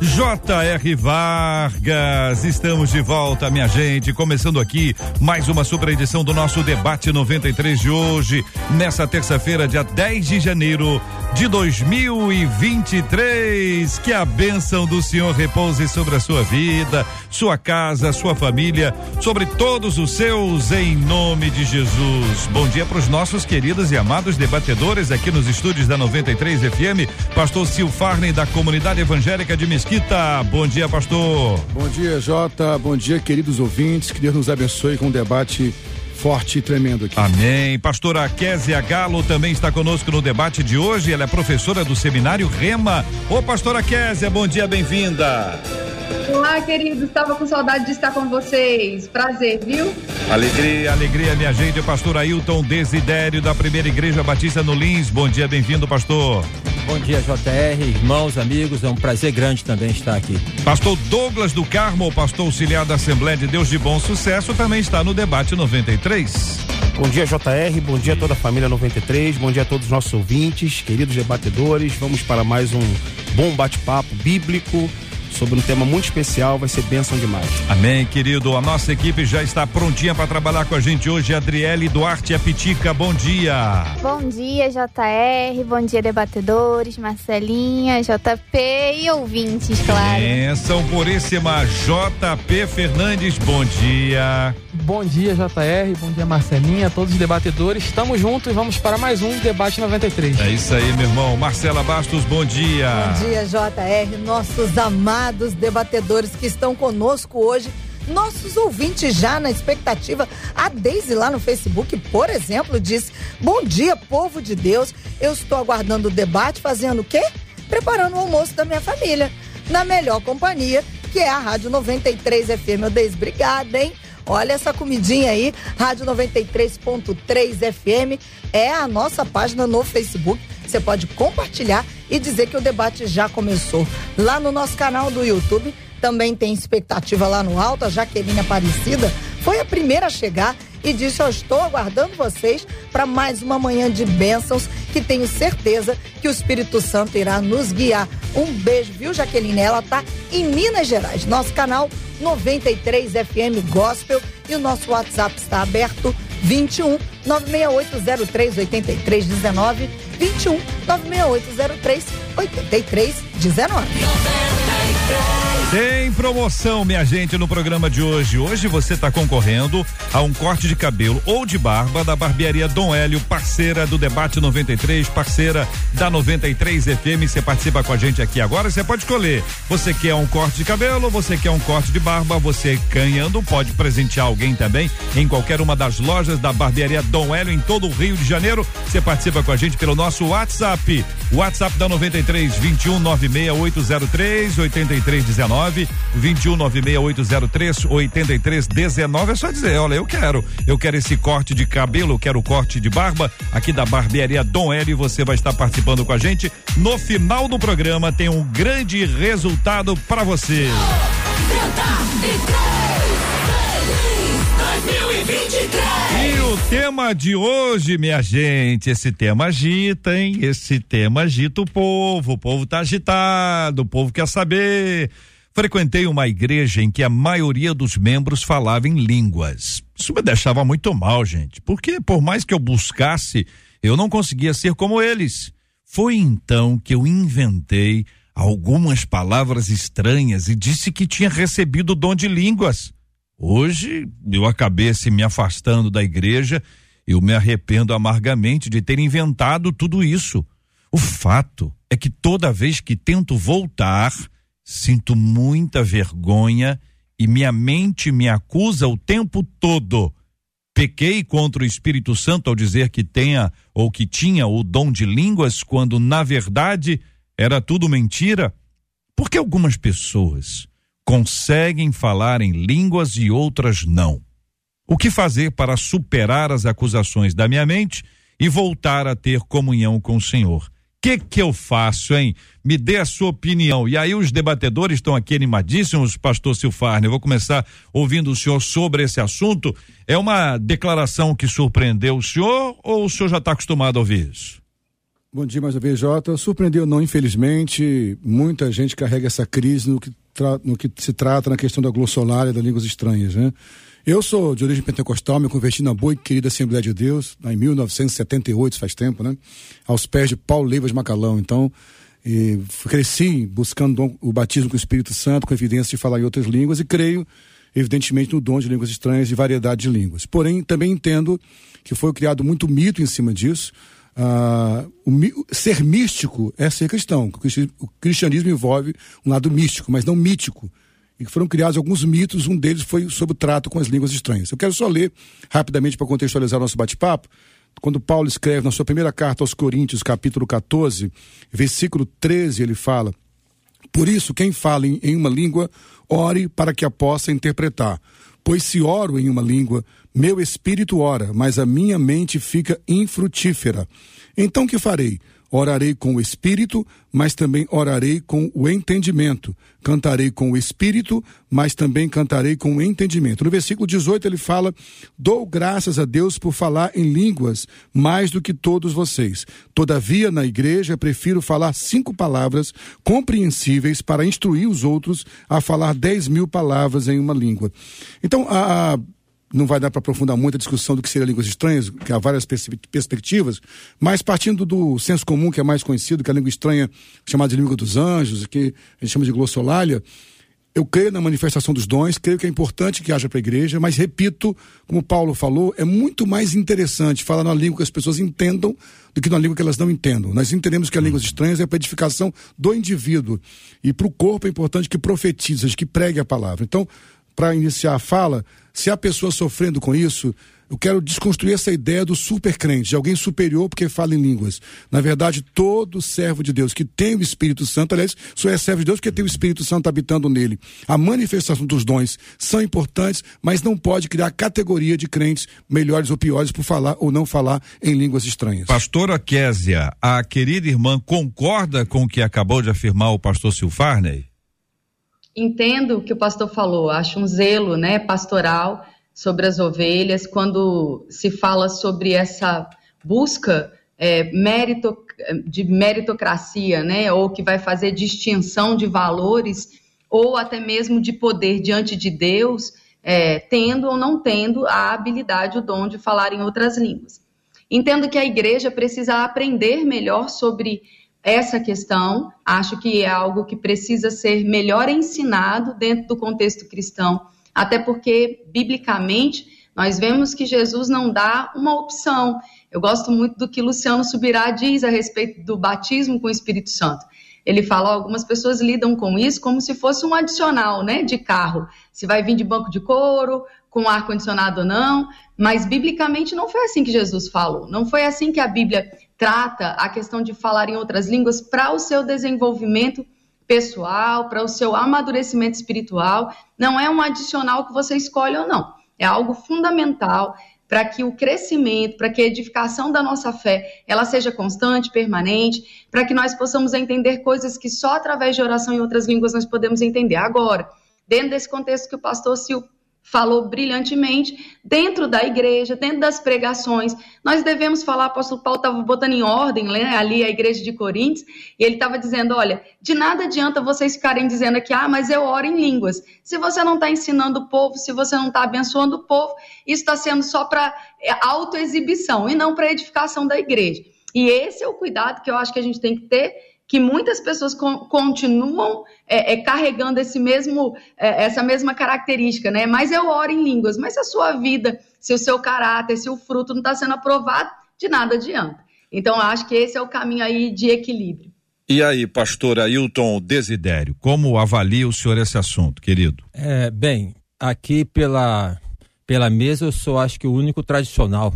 J.R. Vargas, estamos de volta, minha gente. Começando aqui mais uma super edição do nosso Debate 93 de hoje, nessa terça-feira, dia 10 de janeiro de 2023. Que a bênção do Senhor repouse sobre a sua vida, sua casa, sua família, sobre todos os seus, em nome de Jesus. Bom dia para os nossos queridos e amados debatedores aqui nos estúdios da 93 FM. Pastor Silfarney, da comunidade evangélica de Mesquita Mesquita. Bom dia, pastor. Bom dia, Jota. Bom dia, queridos ouvintes. Que Deus nos abençoe com um debate forte e tremendo aqui. Amém. Pastora Késia Galo também está conosco no debate de hoje. Ela é professora do seminário Rema. Ô, pastora Késia, bom dia, bem-vinda. Olá, querido. Estava com saudade de estar com vocês. Prazer, viu? Alegria, alegria, minha gente. Pastor Ailton Desidério, da Primeira Igreja Batista no Lins. Bom dia, bem-vindo, pastor. Bom dia, JR, irmãos, amigos, é um prazer grande também estar aqui. Pastor Douglas do Carmo, pastor auxiliar da Assembleia de Deus de Bom Sucesso, também está no debate 93. Bom dia, JR, bom dia a toda a família 93, bom dia a todos os nossos ouvintes, queridos debatedores. Vamos para mais um bom bate-papo bíblico sobre um tema muito especial, vai ser bênção demais. Amém, querido. A nossa equipe já está prontinha para trabalhar com a gente hoje. Adriele Duarte Apitica, bom dia. Bom dia, JR, bom dia, debatedores, Marcelinha, JP e ouvintes, claro. Bênção puríssima, JP Fernandes, bom dia. Bom dia, JR, bom dia, Marcelinha, todos os debatedores. Estamos juntos e vamos para mais um Debate 93. É isso aí, meu irmão. Marcela Bastos, bom dia. Bom dia, JR, nossos amados debatedores que estão conosco hoje, nossos ouvintes já na expectativa. A Deise lá no Facebook, por exemplo, disse: Bom dia, povo de Deus. Eu estou aguardando o debate, fazendo o quê? Preparando o almoço da minha família. Na melhor companhia, que é a Rádio 93 FM. Meu Deus, obrigada, hein? Olha essa comidinha aí, Rádio 93.3 FM é a nossa página no Facebook. Você pode compartilhar e dizer que o debate já começou. Lá no nosso canal do YouTube também tem expectativa lá no alto. A Jaqueline Aparecida foi a primeira a chegar e disse: Eu estou aguardando vocês para mais uma manhã de bênçãos que tenho certeza que o Espírito Santo irá nos guiar. Um beijo, viu, Jaqueline? Ela tá em Minas Gerais. Nosso canal 93 FM Gospel e o nosso WhatsApp está aberto 21 96803 8319 21 96803 8319. Tem promoção, minha gente, no programa de hoje. Hoje você está concorrendo a um corte de cabelo ou de barba da barbearia Dom Hélio, parceira do Debate 93, parceira da 93 FM. Você participa com a gente aqui agora, você pode escolher. Você quer um corte de cabelo, você quer um corte de barba, você ganhando pode presentear alguém também em qualquer uma das lojas da barbearia Dom Hélio em todo o Rio de Janeiro. Você participa com a gente pelo nosso WhatsApp. WhatsApp da 93 21 96803 8319 nove vinte um nove meia oito zero três oitenta e três dezenove. É só dizer, olha, eu quero, eu quero esse corte de cabelo, eu quero corte de barba aqui da barbearia Dom L. Você vai estar participando com a gente. No final do programa tem um grande resultado para você. E o tema de hoje, minha gente, esse tema agita, hein? Esse tema agita o povo. O povo tá agitado, o povo quer saber. Frequentei uma igreja em que a maioria dos membros falava em línguas. Isso me deixava muito mal, gente, porque por mais que eu buscasse, eu não conseguia ser como eles. Foi então que eu inventei algumas palavras estranhas e disse que tinha recebido o dom de línguas. Hoje eu acabei se me afastando da igreja, eu me arrependo amargamente de ter inventado tudo isso. O fato é que toda vez que tento voltar, Sinto muita vergonha e minha mente me acusa o tempo todo. Pequei contra o Espírito Santo ao dizer que tenha ou que tinha o dom de línguas, quando na verdade era tudo mentira. Porque algumas pessoas conseguem falar em línguas e outras não. O que fazer para superar as acusações da minha mente e voltar a ter comunhão com o Senhor? Que que eu faço, hein? Me dê a sua opinião. E aí os debatedores estão aqui animadíssimos, pastor Silfarne. Eu vou começar ouvindo o senhor sobre esse assunto. É uma declaração que surpreendeu o senhor ou o senhor já está acostumado a ouvir isso? Bom dia mais uma vez, Jota. Surpreendeu não, infelizmente. Muita gente carrega essa crise no que, no que se trata na questão da glossolária das línguas estranhas, né? Eu sou de origem pentecostal, me converti na boa e querida Assembleia de Deus, em 1978, faz tempo, né? Aos pés de Paulo Leivas Macalão. Então, cresci buscando o batismo com o Espírito Santo, com evidência de falar em outras línguas, e creio, evidentemente, no dom de línguas estranhas e variedade de línguas. Porém, também entendo que foi criado muito mito em cima disso. Ah, o, ser místico é ser cristão. O cristianismo envolve um lado místico, mas não mítico e foram criados alguns mitos, um deles foi sobre o trato com as línguas estranhas. Eu quero só ler rapidamente para contextualizar nosso bate-papo. Quando Paulo escreve na sua primeira carta aos Coríntios, capítulo 14, versículo 13, ele fala: Por isso, quem fala em, em uma língua, ore para que a possa interpretar. Pois se oro em uma língua, meu espírito ora, mas a minha mente fica infrutífera. Então que farei? Orarei com o espírito, mas também orarei com o entendimento. Cantarei com o espírito, mas também cantarei com o entendimento. No versículo 18 ele fala: Dou graças a Deus por falar em línguas mais do que todos vocês. Todavia, na igreja, prefiro falar cinco palavras compreensíveis para instruir os outros a falar dez mil palavras em uma língua. Então, a, a não vai dar para aprofundar muito a discussão do que seria línguas estranhas, que há várias pers perspectivas, mas partindo do senso comum, que é mais conhecido, que é a língua estranha, chamada de língua dos anjos, que a gente chama de glossolalia, eu creio na manifestação dos dons, creio que é importante que haja para a igreja, mas repito, como Paulo falou, é muito mais interessante falar na língua que as pessoas entendam do que na língua que elas não entendam. Nós entendemos que a línguas estranhas é para edificação do indivíduo e para o corpo é importante que profetize, que pregue a palavra. Então, para iniciar a fala, se a pessoa sofrendo com isso, eu quero desconstruir essa ideia do super crente, de alguém superior porque fala em línguas. Na verdade, todo servo de Deus que tem o Espírito Santo, aliás, só é servo de Deus porque tem o Espírito Santo habitando nele. A manifestação dos dons são importantes, mas não pode criar categoria de crentes melhores ou piores por falar ou não falar em línguas estranhas. Pastora Késia, a querida irmã concorda com o que acabou de afirmar o pastor Silfarney? Entendo o que o pastor falou, acho um zelo né, pastoral sobre as ovelhas, quando se fala sobre essa busca é, de meritocracia, né, ou que vai fazer distinção de valores, ou até mesmo de poder diante de Deus, é, tendo ou não tendo a habilidade, o dom de falar em outras línguas. Entendo que a igreja precisa aprender melhor sobre essa questão. Acho que é algo que precisa ser melhor ensinado dentro do contexto cristão, até porque, biblicamente, nós vemos que Jesus não dá uma opção. Eu gosto muito do que Luciano Subirá diz a respeito do batismo com o Espírito Santo. Ele fala, algumas pessoas lidam com isso como se fosse um adicional, né, de carro. Se vai vir de banco de couro, com ar condicionado ou não, mas biblicamente não foi assim que Jesus falou. Não foi assim que a Bíblia trata a questão de falar em outras línguas para o seu desenvolvimento pessoal, para o seu amadurecimento espiritual. Não é um adicional que você escolhe ou não. É algo fundamental para que o crescimento, para que a edificação da nossa fé, ela seja constante, permanente, para que nós possamos entender coisas que só através de oração em outras línguas nós podemos entender. Agora, dentro desse contexto que o pastor Sil falou brilhantemente dentro da igreja, dentro das pregações. Nós devemos falar, o apóstolo Paulo estava botando em ordem né, ali a igreja de Coríntios, e ele estava dizendo: olha, de nada adianta vocês ficarem dizendo aqui, ah, mas eu oro em línguas. Se você não está ensinando o povo, se você não está abençoando o povo, isso está sendo só para é, autoexibição e não para edificação da igreja. E esse é o cuidado que eu acho que a gente tem que ter que muitas pessoas continuam é, é, carregando esse mesmo, é, essa mesma característica, né? Mas eu oro em línguas, mas se a sua vida, se o seu caráter, se o fruto não está sendo aprovado, de nada adianta. Então, acho que esse é o caminho aí de equilíbrio. E aí, pastor Ailton Desidério, como avalia o senhor esse assunto, querido? É, bem, aqui pela, pela mesa eu sou acho que o único tradicional.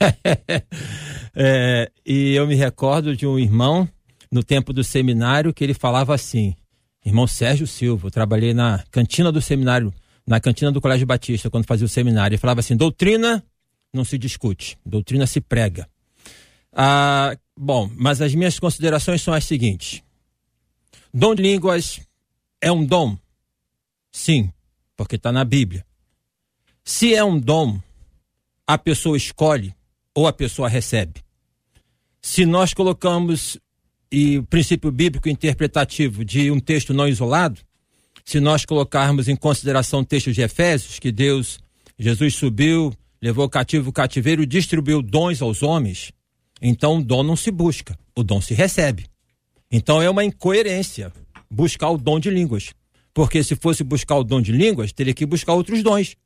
é, e eu me recordo de um irmão no tempo do seminário que ele falava assim: irmão Sérgio Silva. Eu trabalhei na cantina do seminário, na cantina do Colégio Batista, quando fazia o seminário. Ele falava assim: doutrina não se discute, doutrina se prega. Ah, bom, mas as minhas considerações são as seguintes: dom de línguas é um dom? Sim, porque está na Bíblia. Se é um dom, a pessoa escolhe ou a pessoa recebe. Se nós colocamos e o princípio bíblico interpretativo de um texto não isolado, se nós colocarmos em consideração o texto de Efésios, que Deus, Jesus subiu, levou cativo o cativeiro distribuiu dons aos homens, então o dom não se busca, o dom se recebe. Então é uma incoerência buscar o dom de línguas. Porque se fosse buscar o dom de línguas, teria que buscar outros dons.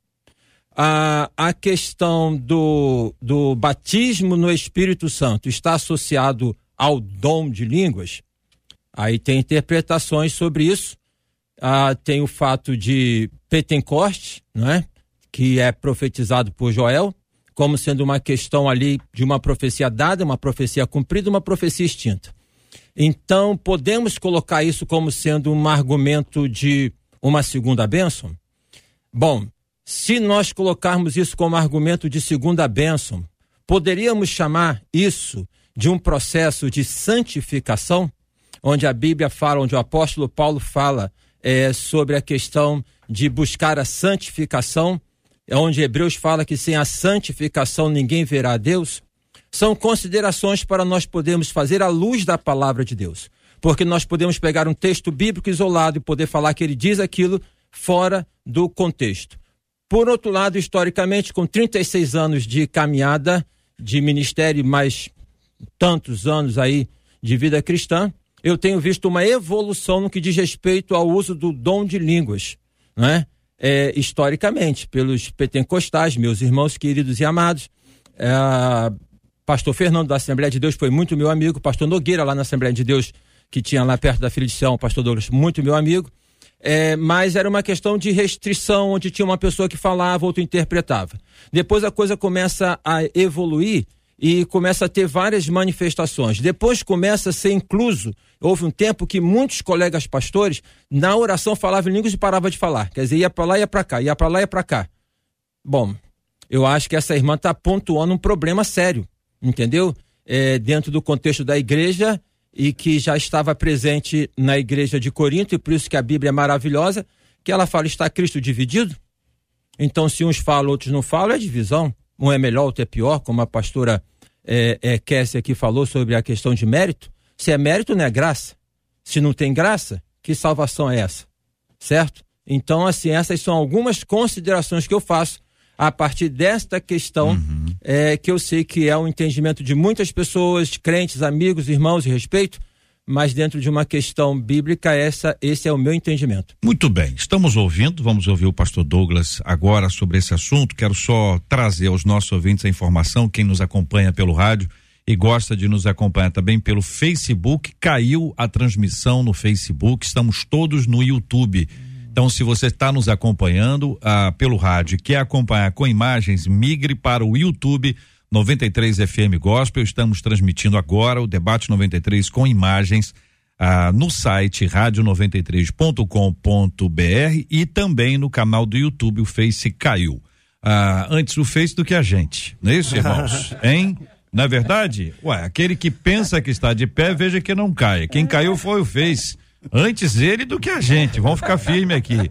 A, a questão do, do batismo no Espírito Santo está associado ao dom de línguas, aí tem interpretações sobre isso. Ah, tem o fato de Pentecoste, não é? que é profetizado por Joel, como sendo uma questão ali de uma profecia dada, uma profecia cumprida, uma profecia extinta. Então, podemos colocar isso como sendo um argumento de uma segunda bênção? Bom, se nós colocarmos isso como argumento de segunda bênção, poderíamos chamar isso de um processo de santificação, onde a Bíblia fala, onde o apóstolo Paulo fala é, sobre a questão de buscar a santificação, onde Hebreus fala que sem a santificação ninguém verá a Deus, são considerações para nós podermos fazer à luz da palavra de Deus. Porque nós podemos pegar um texto bíblico isolado e poder falar que ele diz aquilo fora do contexto. Por outro lado, historicamente, com 36 anos de caminhada de ministério, mais tantos anos aí de vida cristã, eu tenho visto uma evolução no que diz respeito ao uso do dom de línguas, né? É, historicamente, pelos pentecostais, meus irmãos queridos e amados. É, pastor Fernando da Assembleia de Deus foi muito meu amigo, pastor Nogueira lá na Assembleia de Deus, que tinha lá perto da Filha de Sião, pastor Douglas, muito meu amigo. É, mas era uma questão de restrição, onde tinha uma pessoa que falava, outro interpretava. Depois a coisa começa a evoluir e começa a ter várias manifestações. Depois começa a ser incluso. Houve um tempo que muitos colegas pastores, na oração, falavam em línguas e paravam de falar. Quer dizer, ia para lá, ia para cá, ia para lá, ia para cá. Bom, eu acho que essa irmã está pontuando um problema sério, entendeu? É, dentro do contexto da igreja e que já estava presente na igreja de Corinto, e por isso que a Bíblia é maravilhosa, que ela fala, está Cristo dividido? Então, se uns falam, outros não falam, é divisão um é melhor, outro é pior, como a pastora é, é, Kessia aqui falou sobre a questão de mérito. Se é mérito, não é graça. Se não tem graça, que salvação é essa? Certo? Então, assim, essas são algumas considerações que eu faço a partir desta questão, uhum. é, que eu sei que é o entendimento de muitas pessoas, crentes, amigos, irmãos e respeito, mas dentro de uma questão bíblica, essa, esse é o meu entendimento. Muito bem, estamos ouvindo, vamos ouvir o pastor Douglas agora sobre esse assunto. Quero só trazer aos nossos ouvintes a informação, quem nos acompanha pelo rádio e gosta de nos acompanhar também pelo Facebook, caiu a transmissão no Facebook, estamos todos no YouTube. Então, se você está nos acompanhando ah, pelo rádio, quer acompanhar com imagens, migre para o YouTube 93 FM Gospel. Estamos transmitindo agora o debate 93 com imagens ah, no site rádio93.com.br e também no canal do YouTube, o Face caiu. Ah, antes o Face do que a gente, não é isso, irmãos? hein? Na é verdade, ué, aquele que pensa que está de pé, veja que não cai. Quem caiu foi o Face. Antes ele do que a gente. Vamos ficar firme aqui.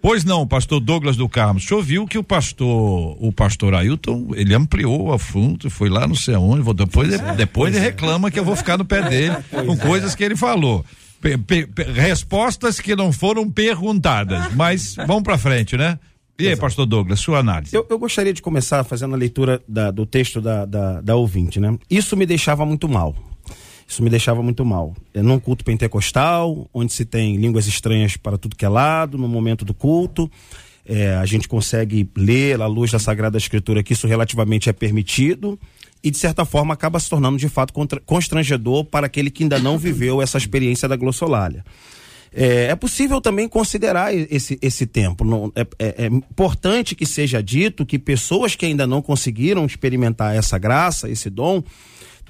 Pois não, pastor Douglas do Carmo. O senhor viu que o pastor, o pastor Ailton, ele ampliou o assunto, foi lá no sei onde, depois, é, depois ele é. reclama que eu vou ficar no pé dele com é. coisas que ele falou. Pe, pe, pe, respostas que não foram perguntadas, mas vamos para frente, né? E aí, pastor Douglas, sua análise? Eu, eu gostaria de começar fazendo a leitura da, do texto da, da, da ouvinte, né? Isso me deixava muito mal. Isso me deixava muito mal. É num culto pentecostal, onde se tem línguas estranhas para tudo que é lado, no momento do culto. É, a gente consegue ler à luz da Sagrada Escritura que isso relativamente é permitido e, de certa forma, acaba se tornando de fato constrangedor para aquele que ainda não viveu essa experiência da glossolalia. É, é, possível também considerar esse, esse tempo. Não, é, é, é, importante que seja dito que pessoas que ainda não conseguiram experimentar essa graça, esse dom,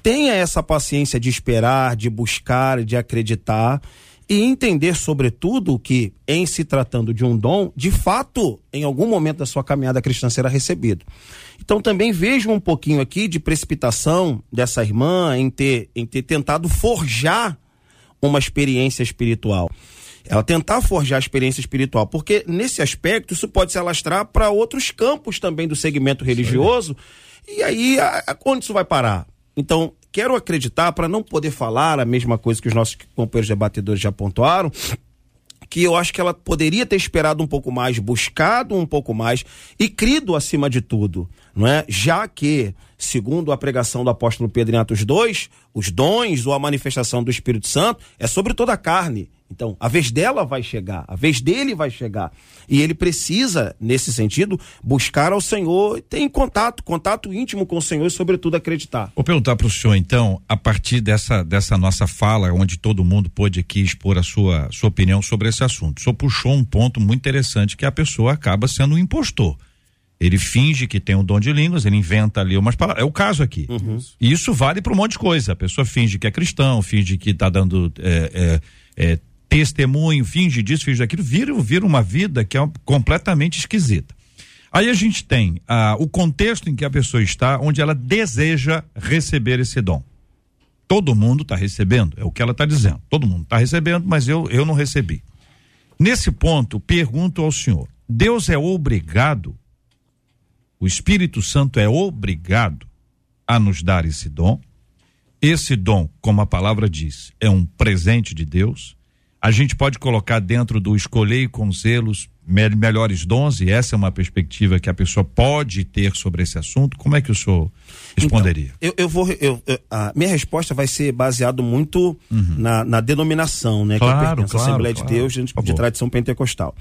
tenha essa paciência de esperar, de buscar, de acreditar e entender, sobretudo, que em se tratando de um dom, de fato, em algum momento da sua caminhada cristã será recebido. Então também vejo um pouquinho aqui de precipitação dessa irmã em ter, em ter tentado forjar uma experiência espiritual. Ela tentar forjar a experiência espiritual, porque nesse aspecto isso pode se alastrar para outros campos também do segmento religioso. E aí, a, a, onde isso vai parar? Então, quero acreditar, para não poder falar a mesma coisa que os nossos companheiros debatedores já pontuaram, que eu acho que ela poderia ter esperado um pouco mais, buscado um pouco mais e crido acima de tudo, não é? Já que, segundo a pregação do apóstolo Pedro em Atos 2, os dons ou a manifestação do Espírito Santo é sobre toda a carne. Então, a vez dela vai chegar, a vez dele vai chegar. E ele precisa, nesse sentido, buscar ao Senhor e ter contato, contato íntimo com o Senhor e, sobretudo, acreditar. Vou perguntar para o senhor, então, a partir dessa, dessa nossa fala, onde todo mundo pôde aqui expor a sua, sua opinião sobre esse assunto. O senhor puxou um ponto muito interessante que a pessoa acaba sendo um impostor. Ele finge que tem um dom de línguas, ele inventa ali umas palavras. É o caso aqui. Uhum. E isso vale para um monte de coisa. A pessoa finge que é cristão, finge que está dando. É, é, é, testemunho, finge disso, finge daquilo, vira, vira uma vida que é completamente esquisita. Aí a gente tem ah, o contexto em que a pessoa está, onde ela deseja receber esse dom. Todo mundo está recebendo, é o que ela está dizendo. Todo mundo está recebendo, mas eu, eu não recebi. Nesse ponto, pergunto ao senhor: Deus é obrigado, o Espírito Santo é obrigado a nos dar esse dom? Esse dom, como a palavra diz, é um presente de Deus a gente pode colocar dentro do escolher com zelos me melhores dons, e essa é uma perspectiva que a pessoa pode ter sobre esse assunto. Como é que o senhor responderia? Então, eu, eu, vou. Eu, eu, a minha resposta vai ser baseado muito uhum. na, na, denominação, né? Claro, que pertence claro, Assembleia claro. de Deus de, de tradição pentecostal.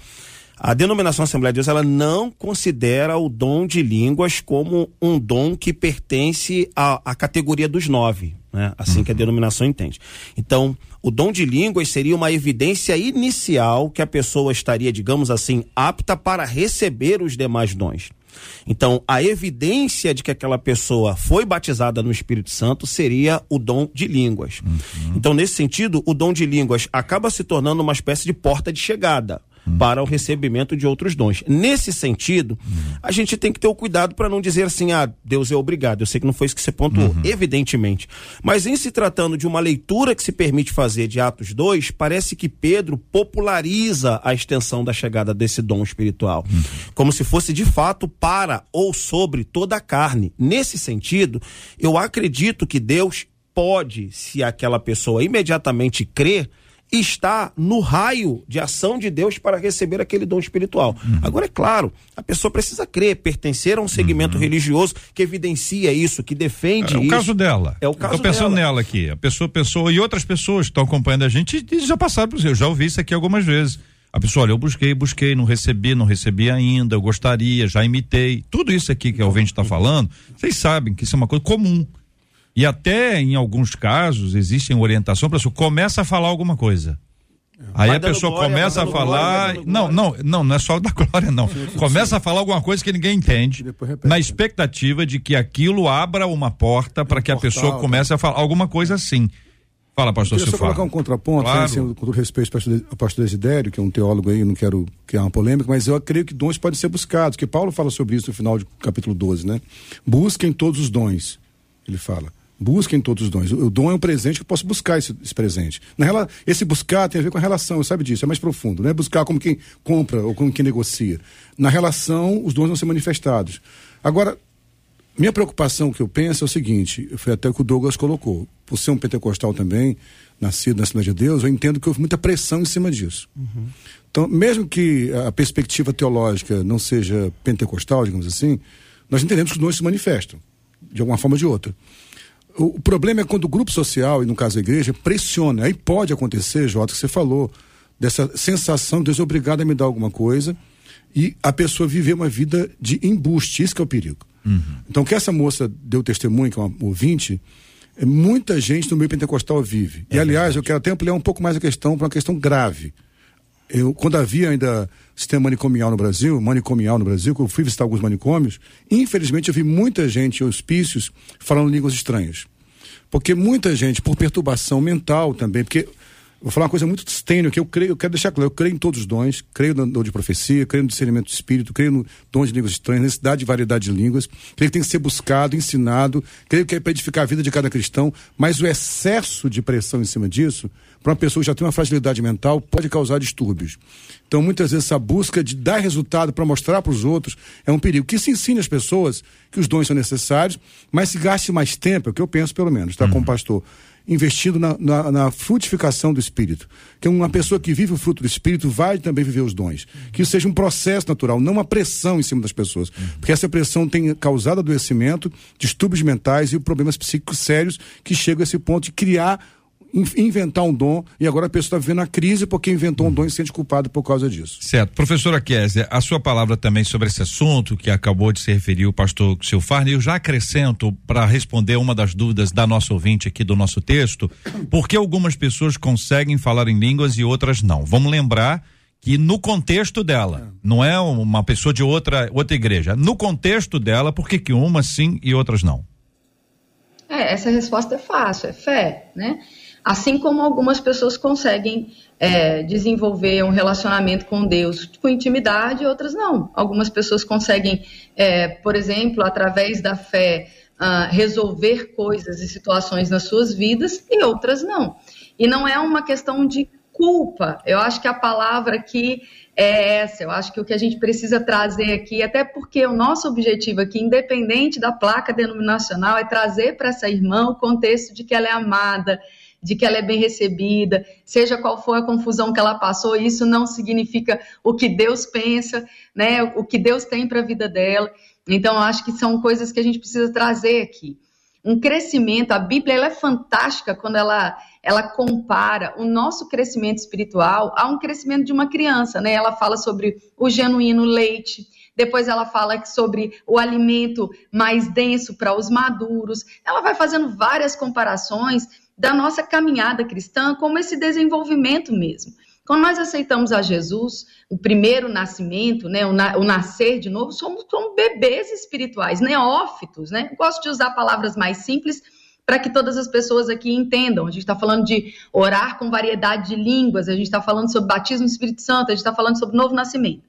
A denominação Assembleia de Deus ela não considera o dom de línguas como um dom que pertence à, à categoria dos nove, né? assim uhum. que a denominação entende. Então, o dom de línguas seria uma evidência inicial que a pessoa estaria, digamos assim, apta para receber os demais dons. Então, a evidência de que aquela pessoa foi batizada no Espírito Santo seria o dom de línguas. Uhum. Então, nesse sentido, o dom de línguas acaba se tornando uma espécie de porta de chegada para o recebimento de outros dons. Nesse sentido, a gente tem que ter o cuidado para não dizer assim, ah, Deus é obrigado. Eu sei que não foi isso que você pontuou, uhum. evidentemente. Mas em se tratando de uma leitura que se permite fazer de Atos 2, parece que Pedro populariza a extensão da chegada desse dom espiritual, uhum. como se fosse de fato para ou sobre toda a carne. Nesse sentido, eu acredito que Deus pode, se aquela pessoa imediatamente crer, está no raio de ação de Deus para receber aquele dom espiritual. Uhum. Agora, é claro, a pessoa precisa crer, pertencer a um segmento uhum. religioso que evidencia isso, que defende é, o isso. caso dela. É o caso Estou pensando dela. nela aqui. A pessoa pensou, e outras pessoas que estão acompanhando a gente já passaram por isso. Eu já ouvi isso aqui algumas vezes. A pessoa, olha, eu busquei, busquei, não recebi, não recebi ainda, eu gostaria, já imitei. Tudo isso aqui que o ouvinte está falando, vocês sabem que isso é uma coisa comum. E até em alguns casos existem orientação para pessoa começa a falar alguma coisa. Aí Vai a pessoa glória, começa a falar. glória, não, não, não, não é só da glória, não. Começa a falar alguma coisa que ninguém entende, na expectativa de que aquilo abra uma porta para que a pessoa comece a falar alguma coisa assim. Fala, pastor Queria só Silvano. colocar um contraponto, Claro. né, assim, com todo respeito ao pastor, ao pastor Desidério, que é um teólogo aí, não quero criar uma polêmica, mas eu creio que dons podem ser buscados, que Paulo fala sobre isso no final do capítulo 12, né? Busquem todos os dons, ele fala. Busquem todos os dons. O, dom é um presente que eu posso buscar esse, esse presente. Na rela, esse buscar tem a ver com a relação, sabe disso, é mais profundo. Não é buscar como quem compra ou como quem negocia. Na relação, os dons vão ser manifestados. Agora, minha preocupação que eu penso é o seguinte, foi até o que o Douglas colocou. Por ser um pentecostal também, nascido na Cidade de Deus, eu entendo que houve muita pressão em cima disso. Então, mesmo que a perspectiva teológica não seja pentecostal, digamos assim, nós entendemos que os dons se manifestam, de alguma forma ou de outra. O, problema é quando o grupo social, e no caso a igreja, pressiona. Aí pode acontecer, Jota, que você falou, dessa sensação de Deus é obrigado a me dar alguma coisa e a pessoa viver uma vida de embuste. Isso que é o perigo. Então, o que essa moça deu testemunho, que é uma ouvinte, é, muita gente no meio pentecostal vive. e, aliás, eu quero até ampliar um pouco mais a questão para uma questão grave. Eu, quando havia ainda sistema manicomial no Brasil, manicomial no Brasil, quando eu fui visitar alguns manicômios, infelizmente eu vi muita gente em hospícios falando línguas estranhas. Porque muita gente, por perturbação mental também, porque Vou falar uma coisa muito tênue que eu creio, eu quero deixar claro, eu creio em todos os dons, creio no dom de profecia, creio no discernimento do espírito, creio no dom de línguas estranhas, necessidade de variedade de línguas, creio que tem que ser buscado, ensinado, creio que é para edificar a vida de cada cristão, mas o excesso de pressão em cima disso, para uma pessoa que já tem uma fragilidade mental, pode causar distúrbios. Então, muitas vezes, essa busca de dar resultado para mostrar para os outros é um perigo. Que se ensine às pessoas que os dons são necessários, mas se gaste mais tempo, é o que eu penso, pelo menos, tá? Como pastor investindo na, na, na, frutificação do Espírito. Que uma pessoa que vive o fruto do Espírito vai também viver os dons. Que isso seja um processo natural, não uma pressão em cima das pessoas. Porque essa pressão tem causado adoecimento, distúrbios mentais e problemas psíquicos sérios que chegam a esse ponto de criar inventar um dom e agora a pessoa está vivendo a crise porque inventou um dom e se sente culpado por causa disso. Certo. Professora Kézia, a sua palavra também sobre esse assunto que acabou de se referir o pastor Silfarne, eu já acrescento para responder uma das dúvidas da nossa ouvinte aqui do nosso texto, por que algumas pessoas conseguem falar em línguas e outras não? Vamos lembrar que no contexto dela, não é uma pessoa de outra outra igreja, no contexto dela, por que que umas sim e outras não? É, essa resposta é fácil, é fé, né? Assim como algumas pessoas conseguem é, desenvolver um relacionamento com Deus com intimidade, outras não. Algumas pessoas conseguem, é, por exemplo, através da fé, uh, resolver coisas e situações nas suas vidas e outras não. E não é uma questão de culpa. Eu acho que a palavra aqui é essa. Eu acho que o que a gente precisa trazer aqui, até porque o nosso objetivo aqui, independente da placa denominacional, é trazer para essa irmã o contexto de que ela é amada, de que ela é bem recebida, seja qual for a confusão que ela passou, isso não significa o que Deus pensa, né? O que Deus tem para a vida dela. Então, eu acho que são coisas que a gente precisa trazer aqui. Um crescimento, a Bíblia ela é fantástica quando ela, ela compara o nosso crescimento espiritual a um crescimento de uma criança, né? Ela fala sobre o genuíno leite, depois ela fala sobre o alimento mais denso para os maduros. Ela vai fazendo várias comparações da nossa caminhada cristã como esse desenvolvimento mesmo. Quando nós aceitamos a Jesus, o primeiro nascimento, né, o, na, o nascer de novo, somos como bebês espirituais, neófitos, né? Gosto de usar palavras mais simples para que todas as pessoas aqui entendam. A gente está falando de orar com variedade de línguas, a gente está falando sobre batismo do Espírito Santo, a gente está falando sobre novo nascimento.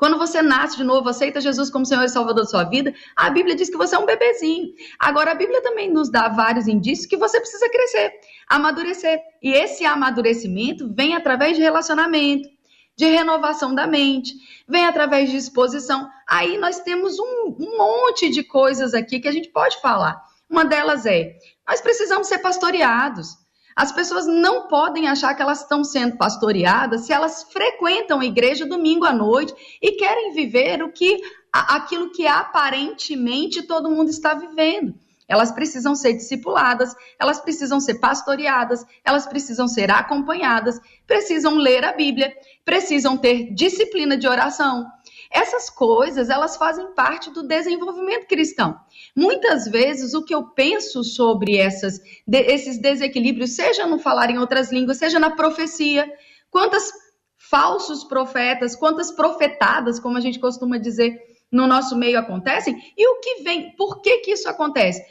Quando você nasce de novo, aceita Jesus como Senhor e Salvador da sua vida, a Bíblia diz que você é um bebezinho. Agora, a Bíblia também nos dá vários indícios que você precisa crescer, amadurecer. E esse amadurecimento vem através de relacionamento, de renovação da mente, vem através de exposição. Aí nós temos um, um monte de coisas aqui que a gente pode falar. Uma delas é: nós precisamos ser pastoreados. As pessoas não podem achar que elas estão sendo pastoreadas se elas frequentam a igreja domingo à noite e querem viver o que aquilo que aparentemente todo mundo está vivendo. Elas precisam ser discipuladas, elas precisam ser pastoreadas, elas precisam ser acompanhadas, precisam ler a Bíblia, precisam ter disciplina de oração, essas coisas, elas fazem parte do desenvolvimento cristão. Muitas vezes, o que eu penso sobre essas, de, esses desequilíbrios, seja no falar em outras línguas, seja na profecia, quantas falsos profetas, quantas profetadas, como a gente costuma dizer, no nosso meio acontecem, e o que vem, por que que isso acontece?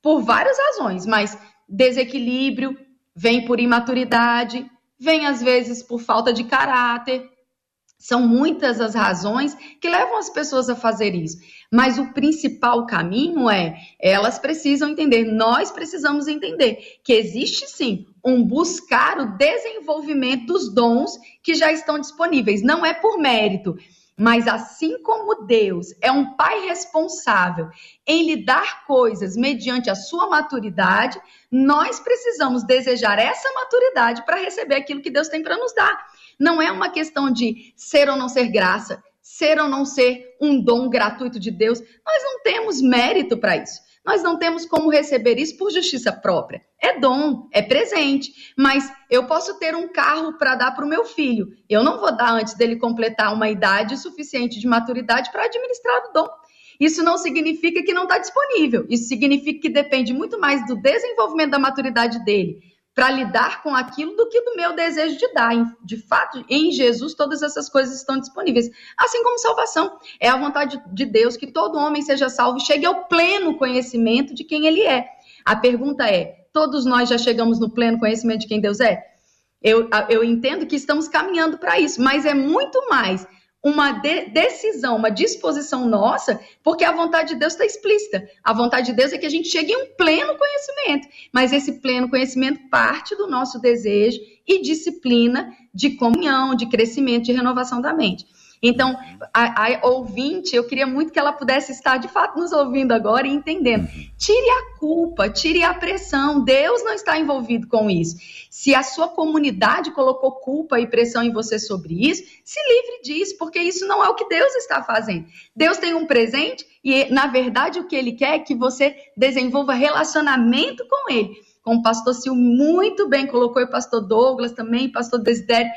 Por várias razões, mas desequilíbrio vem por imaturidade, vem às vezes por falta de caráter, são muitas as razões que levam as pessoas a fazer isso. Mas o principal caminho é elas precisam entender, nós precisamos entender que existe sim um buscar o desenvolvimento dos dons que já estão disponíveis. Não é por mérito, mas assim como Deus é um pai responsável em lhe dar coisas mediante a sua maturidade, nós precisamos desejar essa maturidade para receber aquilo que Deus tem para nos dar. Não é uma questão de ser ou não ser graça, ser ou não ser um dom gratuito de Deus. Nós não temos mérito para isso. Nós não temos como receber isso por justiça própria. É dom, é presente. Mas eu posso ter um carro para dar para o meu filho. Eu não vou dar antes dele completar uma idade suficiente de maturidade para administrar o dom. Isso não significa que não está disponível. Isso significa que depende muito mais do desenvolvimento da maturidade dele para lidar com aquilo do que do meu desejo de dar. De fato, em Jesus, todas essas coisas estão disponíveis. Assim como salvação. É a vontade de Deus que todo homem seja salvo e chegue ao pleno conhecimento de quem ele é. A pergunta é: todos nós já chegamos no pleno conhecimento de quem Deus é? Eu, eu entendo que estamos caminhando para isso, mas é muito mais uma de decisão, uma disposição nossa, porque a vontade de Deus está explícita. A vontade de Deus é que a gente chegue em um pleno conhecimento, mas esse pleno conhecimento parte do nosso desejo e disciplina de comunhão, de crescimento, de renovação da mente. Então, a, a, ouvinte, eu queria muito que ela pudesse estar de fato nos ouvindo agora e entendendo. Tire a culpa, tire a pressão. Deus não está envolvido com isso. Se a sua comunidade colocou culpa e pressão em você sobre isso, se livre disso, porque isso não é o que Deus está fazendo. Deus tem um presente e, na verdade, o que ele quer é que você desenvolva relacionamento com ele. Como o pastor Sil muito bem colocou, e o pastor Douglas também, o pastor Desidério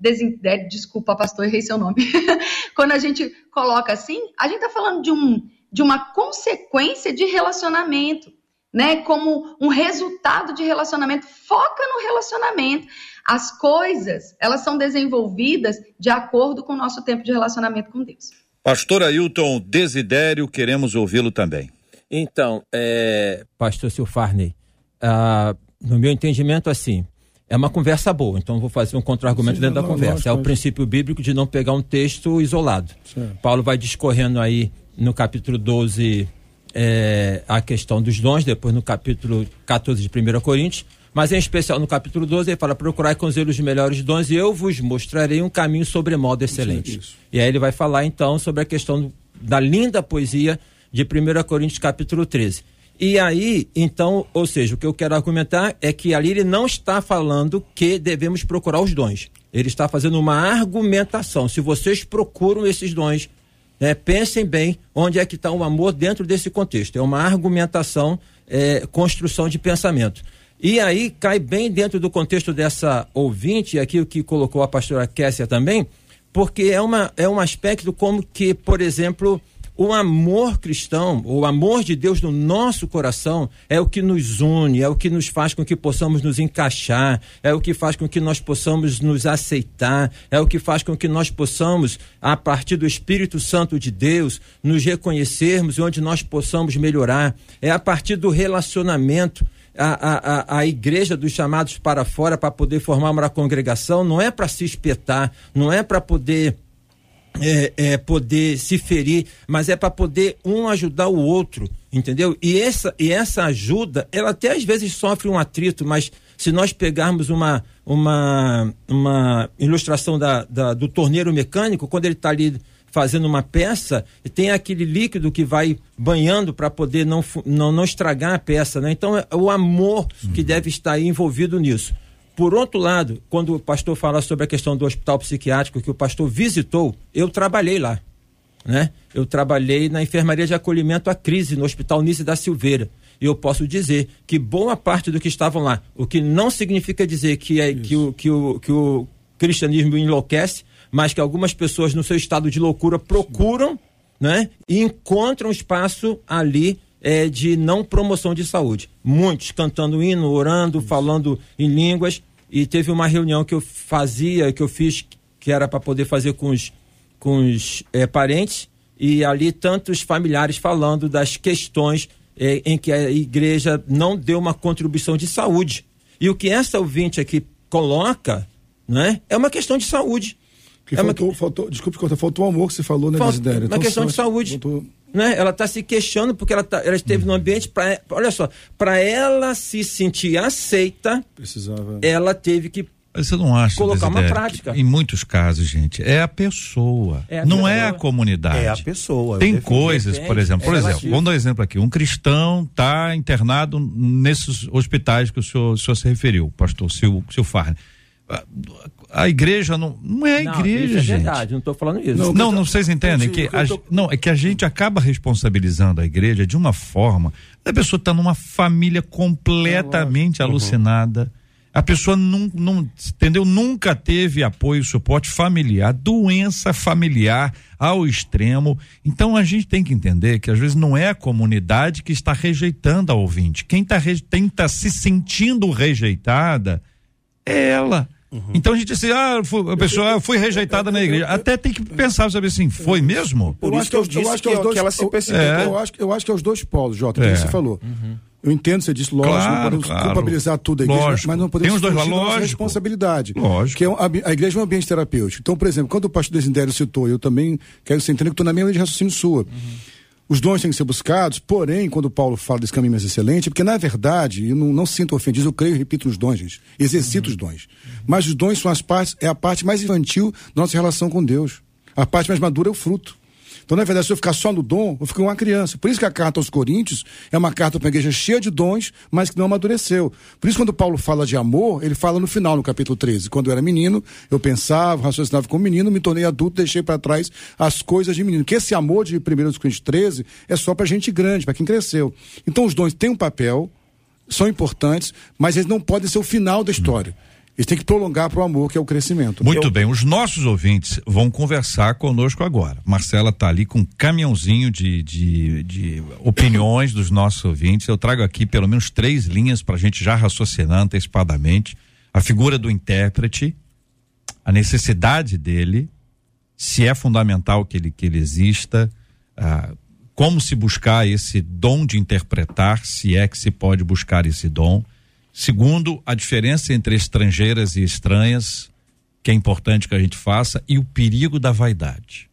Desidério, desculpa, pastor, errei seu nome. Quando a gente coloca assim, a gente está falando de, um, de uma consequência de relacionamento, né? Como um resultado de relacionamento. Foca no relacionamento. As coisas, elas são desenvolvidas de acordo com o nosso tempo de relacionamento com Deus. Pastor Ailton Desidério, queremos ouvi-lo também. Então, é, pastor Silfarney, ah, no meu entendimento, assim, é uma conversa boa, então vou fazer um contra-argumento dentro da conversa. Lógico, é o princípio bíblico de não pegar um texto isolado. Certo. Paulo vai discorrendo aí no capítulo 12 é, a questão dos dons, depois no capítulo 14 de 1 Coríntios, mas em especial no capítulo 12 ele fala: procurar com zelo os melhores dons e eu vos mostrarei um caminho sobremodo excelente. Isso. E aí ele vai falar então sobre a questão da linda poesia de 1 Coríntios capítulo 13. E aí, então, ou seja, o que eu quero argumentar é que ali ele não está falando que devemos procurar os dons. Ele está fazendo uma argumentação. Se vocês procuram esses dons, né, pensem bem onde é que está o amor dentro desse contexto. É uma argumentação, é, construção de pensamento. E aí cai bem dentro do contexto dessa ouvinte, aqui o que colocou a pastora Kessia também, porque é, uma, é um aspecto como que, por exemplo, o amor cristão, o amor de Deus no nosso coração é o que nos une, é o que nos faz com que possamos nos encaixar, é o que faz com que nós possamos nos aceitar, é o que faz com que nós possamos, a partir do Espírito Santo de Deus, nos reconhecermos e onde nós possamos melhorar. É a partir do relacionamento. A, a, a, igreja dos chamados para fora para poder formar uma congregação não é para se espetar, não é para poder é, é, poder se ferir, mas é para poder um ajudar o outro, entendeu? E essa, e essa ajuda, ela até às vezes sofre um atrito, mas se nós pegarmos uma, uma, uma ilustração da, da do torneiro mecânico, quando ele está ali fazendo uma peça, tem aquele líquido que vai banhando para poder não, não, não estragar a peça, né? Então é o amor que deve estar envolvido nisso. Por outro lado, quando o pastor fala sobre a questão do hospital psiquiátrico que o pastor visitou, eu trabalhei lá. Né? Eu trabalhei na enfermaria de acolhimento à crise no Hospital Nice da Silveira. E eu posso dizer que boa parte do que estavam lá, o que não significa dizer que, é, que, o, que, o, que o cristianismo enlouquece, mas que algumas pessoas no seu estado de loucura procuram né, e encontram espaço ali é, de não promoção de saúde. Muitos cantando hino, orando, falando em línguas, e teve uma reunião que eu fazia, que eu fiz, que era para poder fazer com os, com os é, parentes, e ali tantos familiares falando das questões é, em que a igreja não deu uma contribuição de saúde. E o que essa ouvinte aqui coloca né, é uma questão de saúde. Que é faltou, uma... faltou, desculpe, faltou o amor que você falou, né, Falt... Uma então, questão de saúde. Faltou... Né? Ela está se questionando porque ela, tá, ela esteve hum. no ambiente para, olha só, para ela se sentir aceita, Precisava. ela teve que você não acha, colocar uma prática. Em muitos casos, gente, é a pessoa, é a não pessoa. é a comunidade. É a pessoa. Tem coisas, por exemplo, por é exemplo, relativo. vamos dar um exemplo aqui. Um cristão está internado nesses hospitais que o senhor, o senhor se referiu, pastor Sil, Sil Farne a igreja não, não é a não, igreja, é gente. verdade, não estou falando isso. Não, não, não vocês entendem que a, não é que a gente acaba responsabilizando a igreja de uma forma. A pessoa está numa família completamente uhum. alucinada. A pessoa não, não, entendeu? Nunca teve apoio, suporte familiar, doença familiar ao extremo. Então a gente tem que entender que às vezes não é a comunidade que está rejeitando a ouvinte. Quem está tá se sentindo rejeitada é ela. Uhum. Então a gente disse, ah, a pessoa foi rejeitada na igreja. Até tem que pensar, sabe assim, foi mesmo? Por isso que eu, disse que, ela se percebeu. Eu acho, eu acho que é os dois polos, Jota, que é. você falou. Uhum. Eu entendo você disse, lógico, Claro, não podemos claro. culpabilizar tudo a igreja, Lógico. mas não podemos Tem os dois fugir da lados, nossa lógico. responsabilidade. Lógico. Que é um- a, a igreja é um ambiente terapêutico. Então, por exemplo, quando o pastor Desidério citou, eu também quero que você entenda que estou na mesma linha de raciocínio sua. Os dons têm que ser buscados, porém, quando Paulo fala desse caminho mais excelente, é porque na verdade, eu não, não sinto ofendido, eu creio e repito nos dons, gente. Exercito os dons. Mas os dons são as partes, é a parte mais infantil da nossa relação com Deus. A parte mais madura é o fruto. Então, na verdade, se eu ficar só no dom, eu fico uma criança. Por isso que a carta aos Coríntios é uma carta para uma igreja cheia de dons, mas que não amadureceu. Por isso, quando Paulo fala de amor, ele fala no final, no capítulo 13. Quando eu era menino, eu pensava, raciocinava como menino, me tornei adulto, deixei para trás as coisas de menino. Que esse amor de 1 Coríntios 13 é só para gente grande, para quem cresceu. Então, os dons têm um papel, são importantes, mas eles não podem ser o final da história. Eles têm que prolongar para o amor, que é o crescimento. Muito Eu- bem, os nossos ouvintes vão conversar conosco agora. Marcela tá ali com um caminhãozinho de, de, de opiniões dos nossos ouvintes. Eu trago aqui pelo menos três linhas para a gente já raciocinar antecipadamente. A figura do intérprete, a necessidade dele, se é fundamental que ele, que ele exista, ah, como se buscar esse dom de interpretar, se é que se pode buscar esse dom. Segundo, a diferença entre estrangeiras e estranhas, que é importante que a gente faça, e o perigo da vaidade.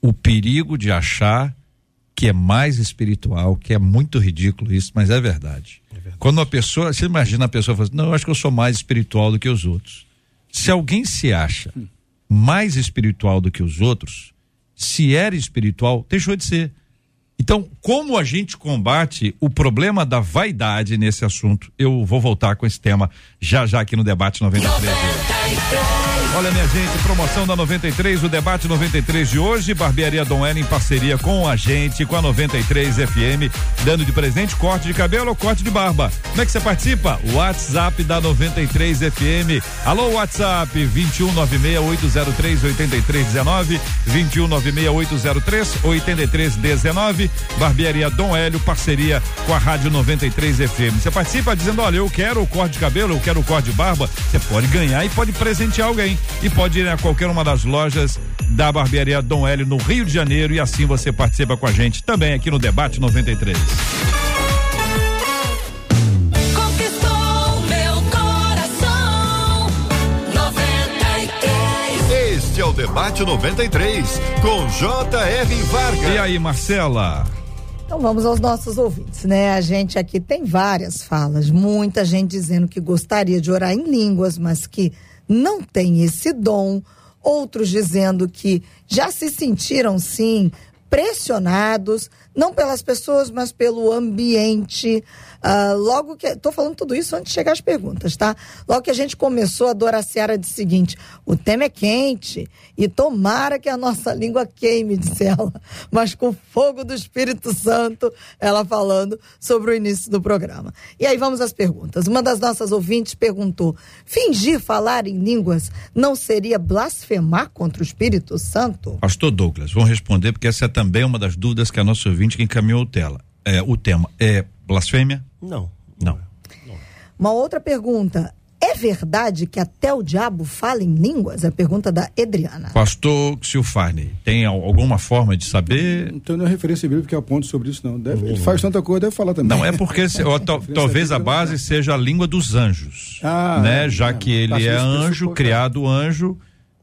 O perigo de achar que é mais espiritual, que é muito ridículo isso, mas é verdade. Quando a pessoa, você imagina a pessoa falando, não, eu acho que eu sou mais espiritual do que os outros. Se alguém se acha mais espiritual do que os outros, se era espiritual, deixou de ser. Então, como a gente combate o problema da vaidade nesse assunto? Eu vou voltar com esse tema já já aqui no debate 93. Olha, minha gente, promoção da 93, o debate 93 de hoje, Barbearia Dom L em parceria com a gente, com a 93 FM, dando de presente corte de cabelo ou corte de barba. Como é que você participa? WhatsApp da 93 FM. Alô, WhatsApp 21968038319, 21968038319, Barbearia Dom Hélio, parceria com a Rádio 93 FM. Você participa dizendo, olha, eu quero o corte de cabelo, eu quero o corte de barba, você pode ganhar e pode presentear alguém. E pode ir a qualquer uma das lojas da Barbearia Dom Hélio no Rio de Janeiro e assim você participa com a gente também aqui no Debate 93. Conquistou meu coração. 93. Este é o Debate 93, com J.R. Vargas. E aí, Marcela? Então vamos aos nossos ouvintes, né? A gente aqui tem várias falas, muita gente dizendo que gostaria de orar em línguas, mas que não tem esse dom. Outros dizendo que já se sentiram sim pressionados, não pelas pessoas, mas pelo ambiente. Ah, logo que. Estou falando tudo isso antes de chegar às perguntas, tá? Logo que a gente começou a Dora Seara disse o seguinte: o tema é quente e tomara que a nossa língua queime, disse ela, mas com fogo do Espírito Santo, ela falando sobre o início do programa. E aí vamos às perguntas. Uma das nossas ouvintes perguntou: fingir falar em línguas não seria blasfemar contra o Espírito Santo? Pastor Douglas, vamos responder porque essa é também uma das dúvidas que a nossa ouvinte que encaminhou tela, é, o tema. É blasfêmia? Não. Não. Uma outra pergunta. É verdade que até o diabo fala em línguas? É a pergunta da Edriana. Pastor Silfarney, tem al- alguma forma de saber? Não tem nenhuma referência bíblica que aponte sobre isso, não. Deve, ele faz tanta coisa, deve falar também. Não, é porque se- ó, tal- talvez a base seja a língua dos anjos. Ah, né? é, Já é. que ele é anjo, criado anjo.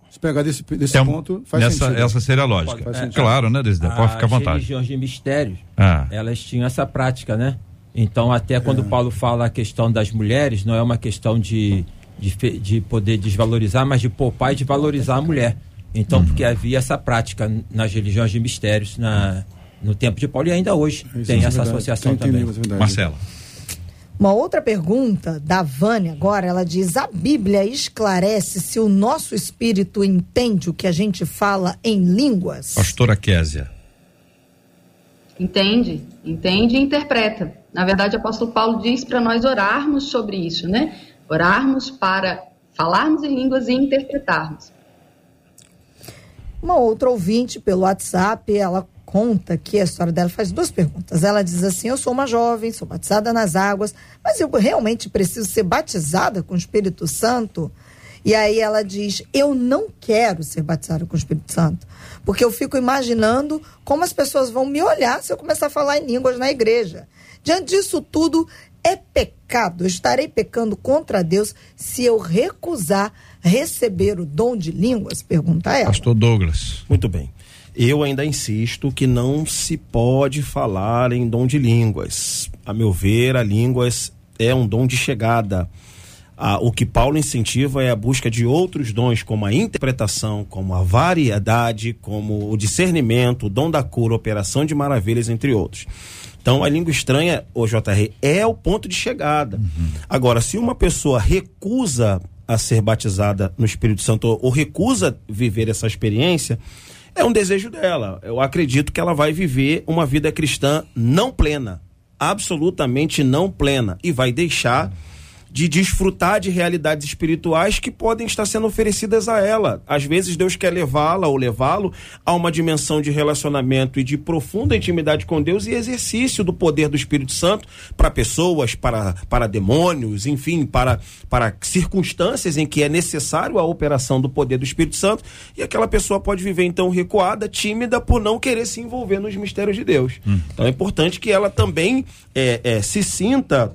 Se pegar desse, desse tem ponto, faz nessa, sentido. Essa seria a lógica. Faz sentido. Claro, né, Desidé? Pode ficar à As vontade. religiões de mistérios, Ah. elas tinham essa prática, né? Então, até quando Paulo fala a questão das mulheres, não é uma questão de, de, de poder desvalorizar, mas de poupar e de valorizar a mulher. Então, Uhum. porque havia essa prática nas religiões de mistérios na, no tempo de Paulo e ainda hoje Isso tem é essa verdade. associação Tem- também. é. Marcela. Uma outra pergunta da Vânia agora, ela diz: a Bíblia esclarece se o nosso espírito entende o que a gente fala em línguas? Pastora Késia. Entende? Entende e interpreta. Na verdade, o apóstolo Paulo diz para nós orarmos sobre isso, né? Orarmos para falarmos em línguas e interpretarmos. Uma outra ouvinte pelo WhatsApp, ela conta que a história dela faz duas perguntas. Ela diz assim: Eu sou uma jovem, sou batizada nas águas, mas eu realmente preciso ser batizada com o Espírito Santo? E aí ela diz: Eu não quero ser batizada com o Espírito Santo. Porque eu fico imaginando como as pessoas vão me olhar se eu começar a falar em línguas na igreja. Diante disso tudo, é pecado. Eu estarei pecando contra Deus se eu recusar receber o dom de línguas? Pergunta ela. Pastor Douglas. Muito bem. Eu ainda insisto que não se pode falar em dom de línguas. A meu ver, a línguas é um dom de chegada. Ah, o que Paulo incentiva é a busca de outros dons, como a interpretação, como a variedade, como o discernimento, o dom da cura, operação de maravilhas, entre outros. Então, a língua estranha, o JR, é o ponto de chegada. Agora, se uma pessoa recusa a ser batizada no Espírito Santo ou recusa viver essa experiência, é um desejo dela. Eu acredito que ela vai viver uma vida cristã não plena, absolutamente não plena, e vai deixar de desfrutar de realidades espirituais que podem estar sendo oferecidas a ela. Às vezes Deus quer levá-la ou levá-lo a uma dimensão de relacionamento e de profunda intimidade com Deus e exercício do poder do Espírito Santo para pessoas, para, para demônios, enfim, para, para circunstâncias em que é necessário a operação do poder do Espírito Santo e aquela pessoa pode viver então recuada, tímida por não querer se envolver nos mistérios de Deus. Então é importante que ela também é, é, se sinta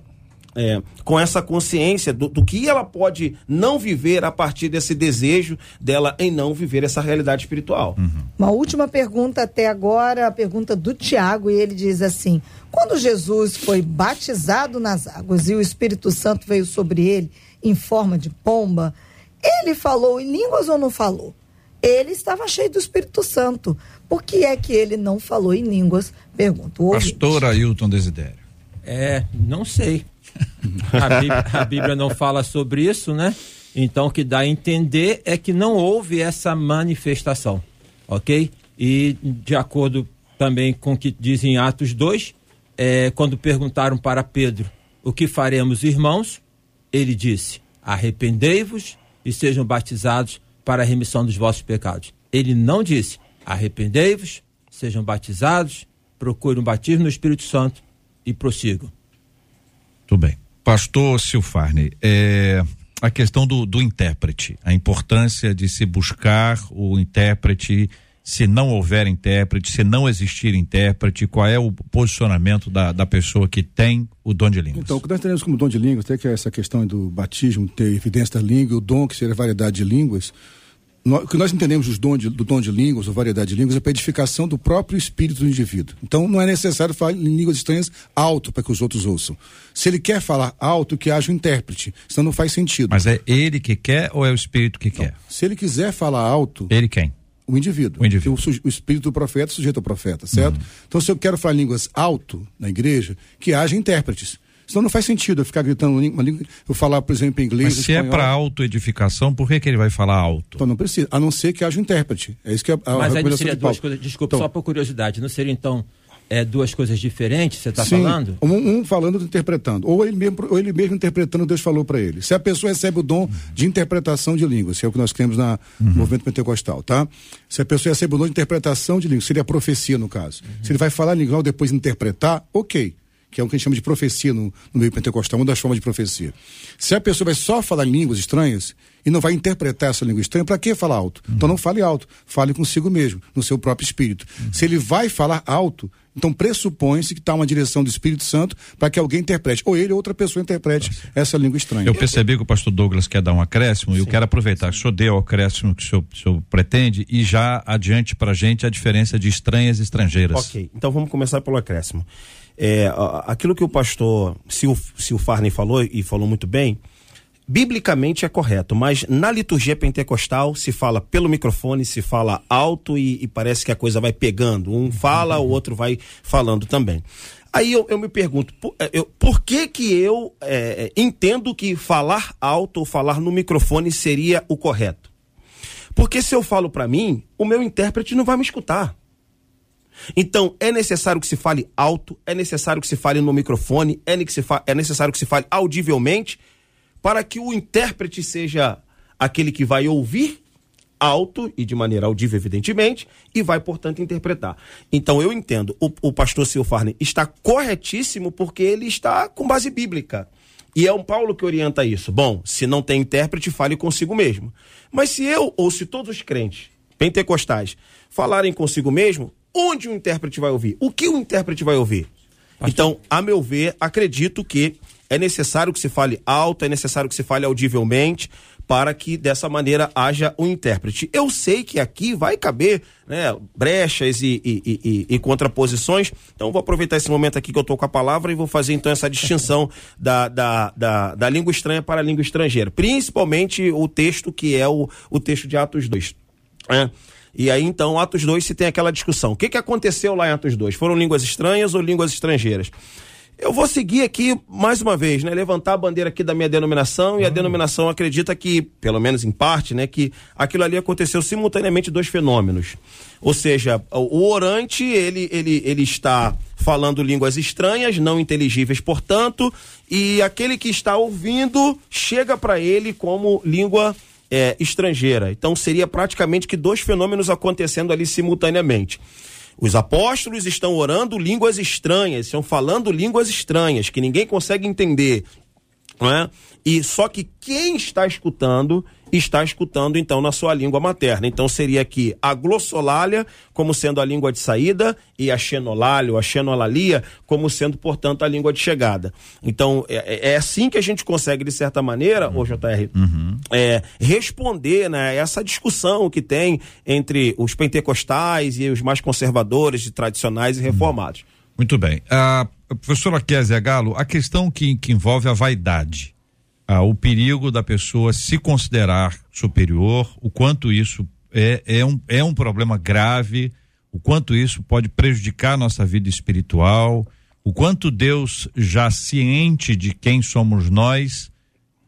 é, com essa consciência do, do que ela pode não viver a partir desse desejo dela em não viver essa realidade espiritual. Uma última pergunta até agora, a pergunta do Tiago, e ele diz assim: quando Jesus foi batizado nas águas e o Espírito Santo veio sobre ele em forma de pomba, ele falou em línguas ou não falou? Ele estava cheio do Espírito Santo. Por que é que ele não falou em línguas? Pergunto. o ouvinte. Pastor Ailton Desidério. É, não sei. A Bíblia, a Bíblia não fala sobre isso, né? Então o que dá a entender é que não houve essa manifestação, ok? E de acordo também com o que diz em Atos 2, é, quando perguntaram para Pedro o que faremos, irmãos, ele disse: arrependei-vos e sejam batizados para a remissão dos vossos pecados. Ele não disse: arrependei-vos, sejam batizados, procurem um batismo no Espírito Santo e prossigam. Tudo bem. Pastor Silfarne, é, a questão do, do intérprete, a importância de se buscar o intérprete, se não houver intérprete, se não existir intérprete, qual é o posicionamento da, da pessoa que tem o dom de línguas? Então, o que nós entendemos como dom de línguas, até que é essa questão do batismo, ter evidência da língua, o dom que seria variedade de línguas, o que nós entendemos dos dom de- do dom de línguas, ou variedade de línguas, é para edificação do próprio espírito do indivíduo. Então, não é necessário falar em línguas estranhas alto para que os outros ouçam. Se ele quer falar alto, que haja um intérprete, senão não faz sentido. Mas é ele que quer ou é o espírito que quer? Se ele quiser falar alto, Ele quem? o indivíduo. O indivíduo. O, o espírito do profeta é sujeito ao profeta, certo? Então, se eu quero falar línguas alto na igreja, que haja intérpretes. Senão não faz sentido eu ficar gritando uma língua, eu falar, por exemplo, em inglês. Mas se é espanhol. para autoedificação, por que, que ele vai falar alto? Então não precisa, a não ser que haja um intérprete. É isso que é a, a Mas aí não seria duas coisas, desculpa, Então, só por curiosidade, não seria então é, duas coisas diferentes, você está falando? Um, um falando outro interpretando. Ou ele, mesmo, ou ele mesmo interpretando, Deus falou para ele. Se a pessoa recebe o dom de interpretação de línguas, que é o que nós temos na, no movimento pentecostal, tá? Se a pessoa recebe o dom de interpretação de línguas, seria profecia no caso. Se ele vai falar em língua e depois interpretar, ok. Que é o que a gente chama de profecia no, no meio pentecostal, uma das formas de profecia. Se a pessoa vai só falar em línguas estranhas e não vai interpretar essa língua estranha, para que falar alto? Então não fale alto, fale consigo mesmo, no seu próprio espírito. Se ele vai falar alto, então pressupõe-se que está uma direção do Espírito Santo para que alguém interprete, ou ele ou outra pessoa interprete essa língua estranha. Eu percebi que o pastor Douglas quer dar um acréscimo e eu quero aproveitar que o senhor deu o acréscimo que o senhor, o senhor pretende e já adiante pra gente a diferença de estranhas e estrangeiras. Ok, então vamos começar pelo acréscimo. É, aquilo que o pastor Sil, Silfarney falou, e falou muito bem, biblicamente é correto, mas na liturgia pentecostal se fala pelo microfone, se fala alto e, e parece que a coisa vai pegando. Um fala, o outro vai falando também. Aí eu, eu me pergunto, por, eh, eu- por que que eu eh, entendo que falar alto ou falar no microfone seria o correto? Porque se eu falo para mim, o meu intérprete não vai me escutar. Então, é necessário que se fale alto, é necessário que se fale no microfone, é, é necessário que se fale audivelmente, para que o intérprete seja aquele que vai ouvir alto e de maneira audível, evidentemente, e vai, portanto, interpretar. Então, eu entendo, o, o pastor Silfarne está corretíssimo porque ele está com base bíblica. E é um Paulo que orienta isso. Bom, se não tem intérprete, fale consigo mesmo. Mas se eu ou se todos os crentes pentecostais falarem consigo mesmo, onde o intérprete vai ouvir? O que o intérprete vai ouvir? Então, a meu ver, acredito que é necessário que se fale alto, é necessário que se fale audivelmente, para que dessa maneira haja um intérprete. Eu sei que aqui vai caber né, brechas e, e- e- e- contraposições, então vou aproveitar esse momento aqui que eu estou com a palavra e vou fazer então essa distinção da, da, da, da língua estranha para a língua estrangeira, principalmente o texto que é o, o texto de Atos 2. né? E aí, então, Atos 2 se tem aquela discussão. O que, que aconteceu lá em Atos 2? Foram línguas estranhas ou línguas estrangeiras? Eu vou seguir aqui, mais uma vez, né? Levantar a bandeira aqui da minha denominação e a denominação acredita que, pelo menos em parte, né? Que aquilo ali aconteceu simultaneamente dois fenômenos. Ou seja, o orante, ele, ele, ele está falando línguas estranhas, não inteligíveis, portanto, e aquele que está ouvindo chega para ele como língua é, estrangeira. Então seria praticamente que dois fenômenos acontecendo ali simultaneamente. Os apóstolos estão orando línguas estranhas, estão falando línguas estranhas que ninguém consegue entender. Não é? E só que quem está escutando está escutando então na sua língua materna. Então seria aqui a glossolalia como sendo a língua de saída e a xenolália ou a xenolalia como sendo, portanto, a língua de chegada. Então é, é assim que a gente consegue, de certa maneira, ô JR, é, responder né, essa discussão que tem entre os pentecostais e os mais conservadores, e tradicionais e reformados. Muito bem. A professora Kézia Galo, a questão que, que envolve a vaidade, ah, o perigo da pessoa se considerar superior, o quanto isso é, é, um, é um problema grave, o quanto isso pode prejudicar nossa vida espiritual, o quanto Deus, já ciente de quem somos nós,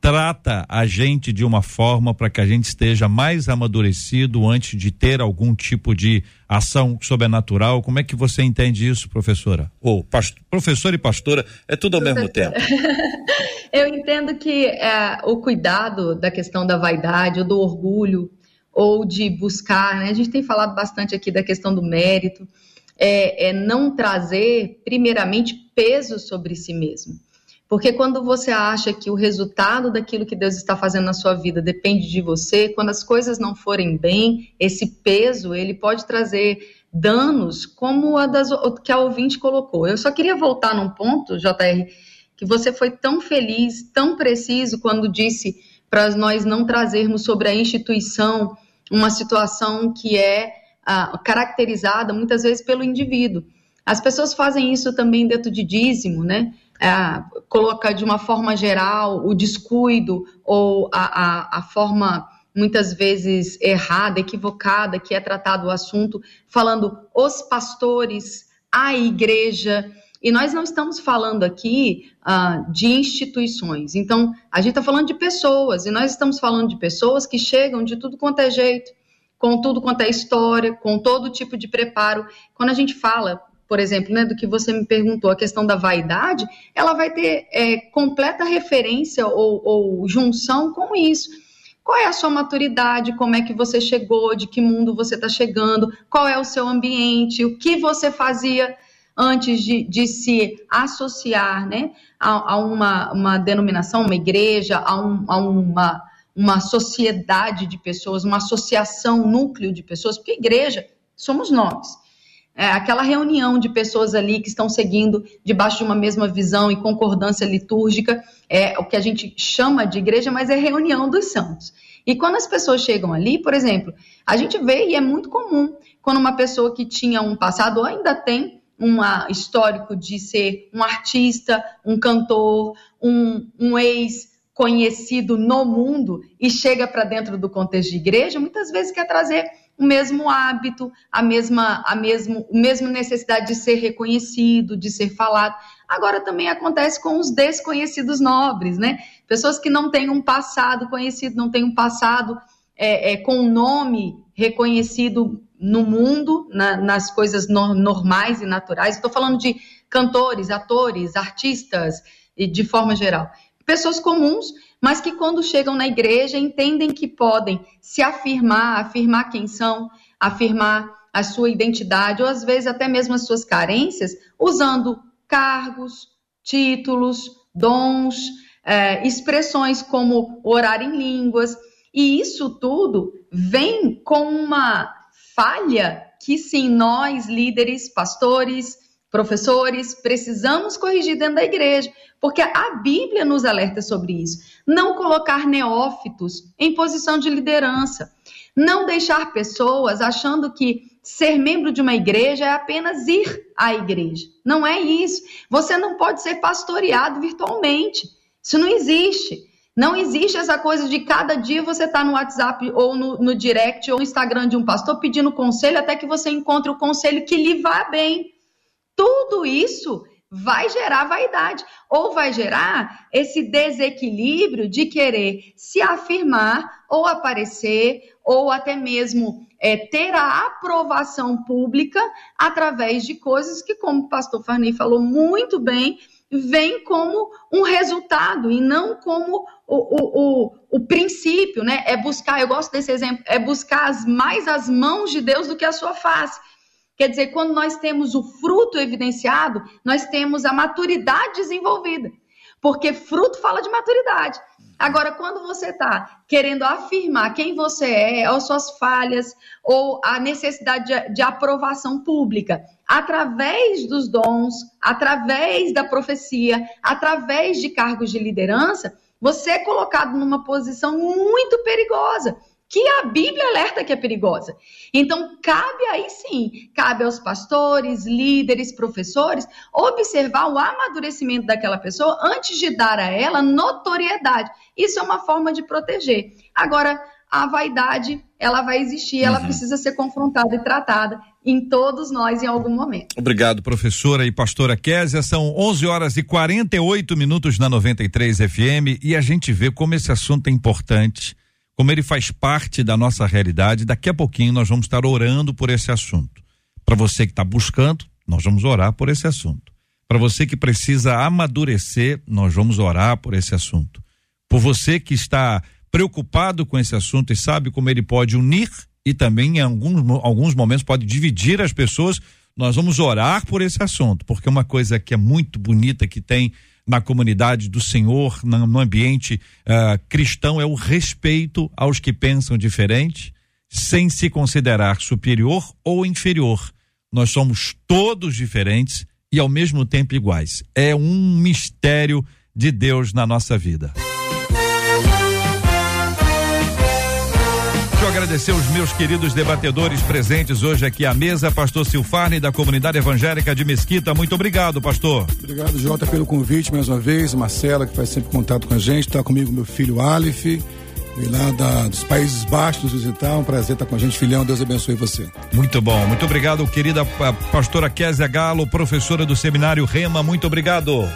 trata a gente de uma forma para que a gente esteja mais amadurecido antes de ter algum tipo de ação sobrenatural. Como é que você entende isso, professora? Ou past- professora e pastora, é tudo ao mesmo tempo. Eu entendo que é, o cuidado da questão da vaidade ou do orgulho ou de buscar, né? A gente tem falado bastante aqui da questão do mérito, é, é não trazer primeiramente peso sobre si mesmo. Porque quando você acha que o resultado daquilo que Deus está fazendo na sua vida depende de você, quando as coisas não forem bem, esse peso ele pode trazer danos, como a das, que a ouvinte colocou. Eu só queria voltar num ponto, JR, que você foi tão feliz, tão preciso quando disse para nós não trazermos sobre a instituição uma situação que é ah, caracterizada muitas vezes pelo indivíduo. As pessoas fazem isso também dentro de dízimo, né? Ah, coloca de uma forma geral o descuido ou a, a, a forma muitas vezes errada, equivocada que é tratado o assunto, falando os pastores, a igreja. E nós não estamos falando aqui ah, de instituições. Então, a gente está falando de pessoas, e nós estamos falando de pessoas que chegam de tudo quanto é jeito, com tudo quanto é história, com todo tipo de preparo. Quando a gente fala, por exemplo, né, do que você me perguntou, a questão da vaidade, ela vai ter é, completa referência ou, ou junção com isso. Qual é a sua maturidade? Como é que você chegou? De que mundo você está chegando? Qual é o seu ambiente? O que você fazia antes de, de se associar né, a, a uma, uma denominação, uma igreja, a, um, a uma, uma sociedade de pessoas, uma associação, núcleo de pessoas? Porque igreja somos nós. É aquela reunião de pessoas ali que estão seguindo debaixo de uma mesma visão e concordância litúrgica, é o que a gente chama de igreja, mas é reunião dos santos. E quando as pessoas chegam ali, por exemplo, a gente vê e é muito comum quando uma pessoa que tinha um passado ou ainda tem um histórico de ser um artista, um cantor, um, um ex conhecido no mundo e chega para dentro do contexto de igreja, muitas vezes quer trazer o mesmo hábito, a mesma, a mesmo, a mesma necessidade de ser reconhecido, de ser falado. Agora também acontece com os desconhecidos nobres, né? Pessoas que não têm um passado conhecido, não têm um passado é, é, com um nome reconhecido no mundo, na, nas coisas no, normais e naturais. Estou falando de cantores, atores, artistas, de forma geral. Pessoas comuns, mas que quando chegam na igreja entendem que podem se afirmar, afirmar quem são, afirmar a sua identidade, ou às vezes até mesmo as suas carências, usando cargos, títulos, dons, é, expressões como orar em línguas, e isso tudo vem com uma falha que sim, nós, líderes, pastores, professores, precisamos corrigir dentro da igreja, porque a Bíblia nos alerta sobre isso. Não colocar neófitos em posição de liderança, não deixar pessoas achando que ser membro de uma igreja é apenas ir à igreja. Não é isso. Você não pode ser pastoreado virtualmente. Isso não existe. Não existe essa coisa de cada dia você tá no WhatsApp ou no, no, direct ou no Instagram de um pastor pedindo conselho até que você encontre o conselho que lhe vá bem. Tudo isso vai gerar vaidade ou vai gerar esse desequilíbrio de querer se afirmar ou aparecer ou até mesmo é, ter a aprovação pública através de coisas que, como o pastor Farney falou muito bem, vem como um resultado e não como o, o, o, o, princípio, né? É buscar, eu gosto desse exemplo, é buscar as, mais as mãos de Deus do que a sua face. Quer dizer, quando nós temos o fruto evidenciado, nós temos a maturidade desenvolvida. Porque fruto fala de maturidade. Agora, quando você está querendo afirmar quem você é, ou suas falhas, ou a necessidade de, de aprovação pública, através dos dons, através da profecia, através de cargos de liderança, você é colocado numa posição muito perigosa que a Bíblia alerta que é perigosa. Então, cabe aí sim, cabe aos pastores, líderes, professores, observar o amadurecimento daquela pessoa antes de dar a ela notoriedade. Isso é uma forma de proteger. Agora, a vaidade, ela vai existir, ela uhum. precisa ser confrontada e tratada em todos nós em algum momento. Obrigado, professora e pastora Késia. São 11 horas e 48 minutos na 93 FM e a gente vê como esse assunto é importante como ele faz parte da nossa realidade, daqui a pouquinho nós vamos estar orando por esse assunto. Para você que está buscando, nós vamos orar por esse assunto. Para você que precisa amadurecer, nós vamos orar por esse assunto. Por você que está preocupado com esse assunto e sabe como ele pode unir e também em alguns, alguns momentos pode dividir as pessoas, nós vamos orar por esse assunto, porque uma coisa que é muito bonita que tem na comunidade do Senhor, no, ambiente uh, cristão, é o respeito aos que pensam diferente, sem se considerar superior ou inferior. Nós somos todos diferentes e ao mesmo tempo iguais. É um mistério de Deus na nossa vida. Agradecer os meus queridos debatedores presentes hoje aqui à mesa, pastor Silfarne da comunidade evangélica de Mesquita. Muito obrigado, pastor. Obrigado, Jota, pelo convite mais uma vez. Marcela, que faz sempre contato com a gente. Está comigo meu filho Aleph, veio lá da, dos Países Baixos visitar. Um prazer estar com a gente, filhão. Deus abençoe você. Muito bom. Muito obrigado, querida pastora Késia Galo, professora do seminário Rema. Muito obrigado.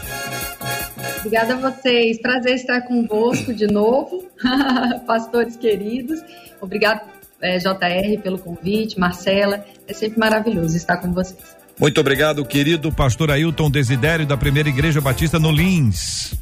Obrigada a vocês. Prazer estar convosco de novo, pastores queridos. Obrigado, é, JR, pelo convite, Marcela. É sempre maravilhoso estar com vocês. Muito obrigado, querido pastor Ailton Desidério, da Primeira Igreja Batista no Lins.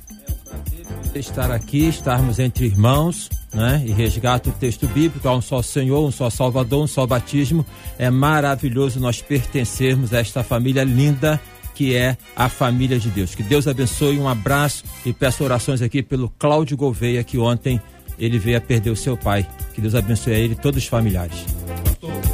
Estar aqui, estarmos entre irmãos, né? E resgata o texto bíblico, há um só Senhor, um só Salvador, um só batismo. É maravilhoso nós pertencermos a esta família linda que é a família de Deus. Que Deus abençoe, um abraço e peço orações aqui pelo Cláudio Gouveia, que ontem ele veio a perder o seu pai. Que Deus abençoe a ele e todos os familiares.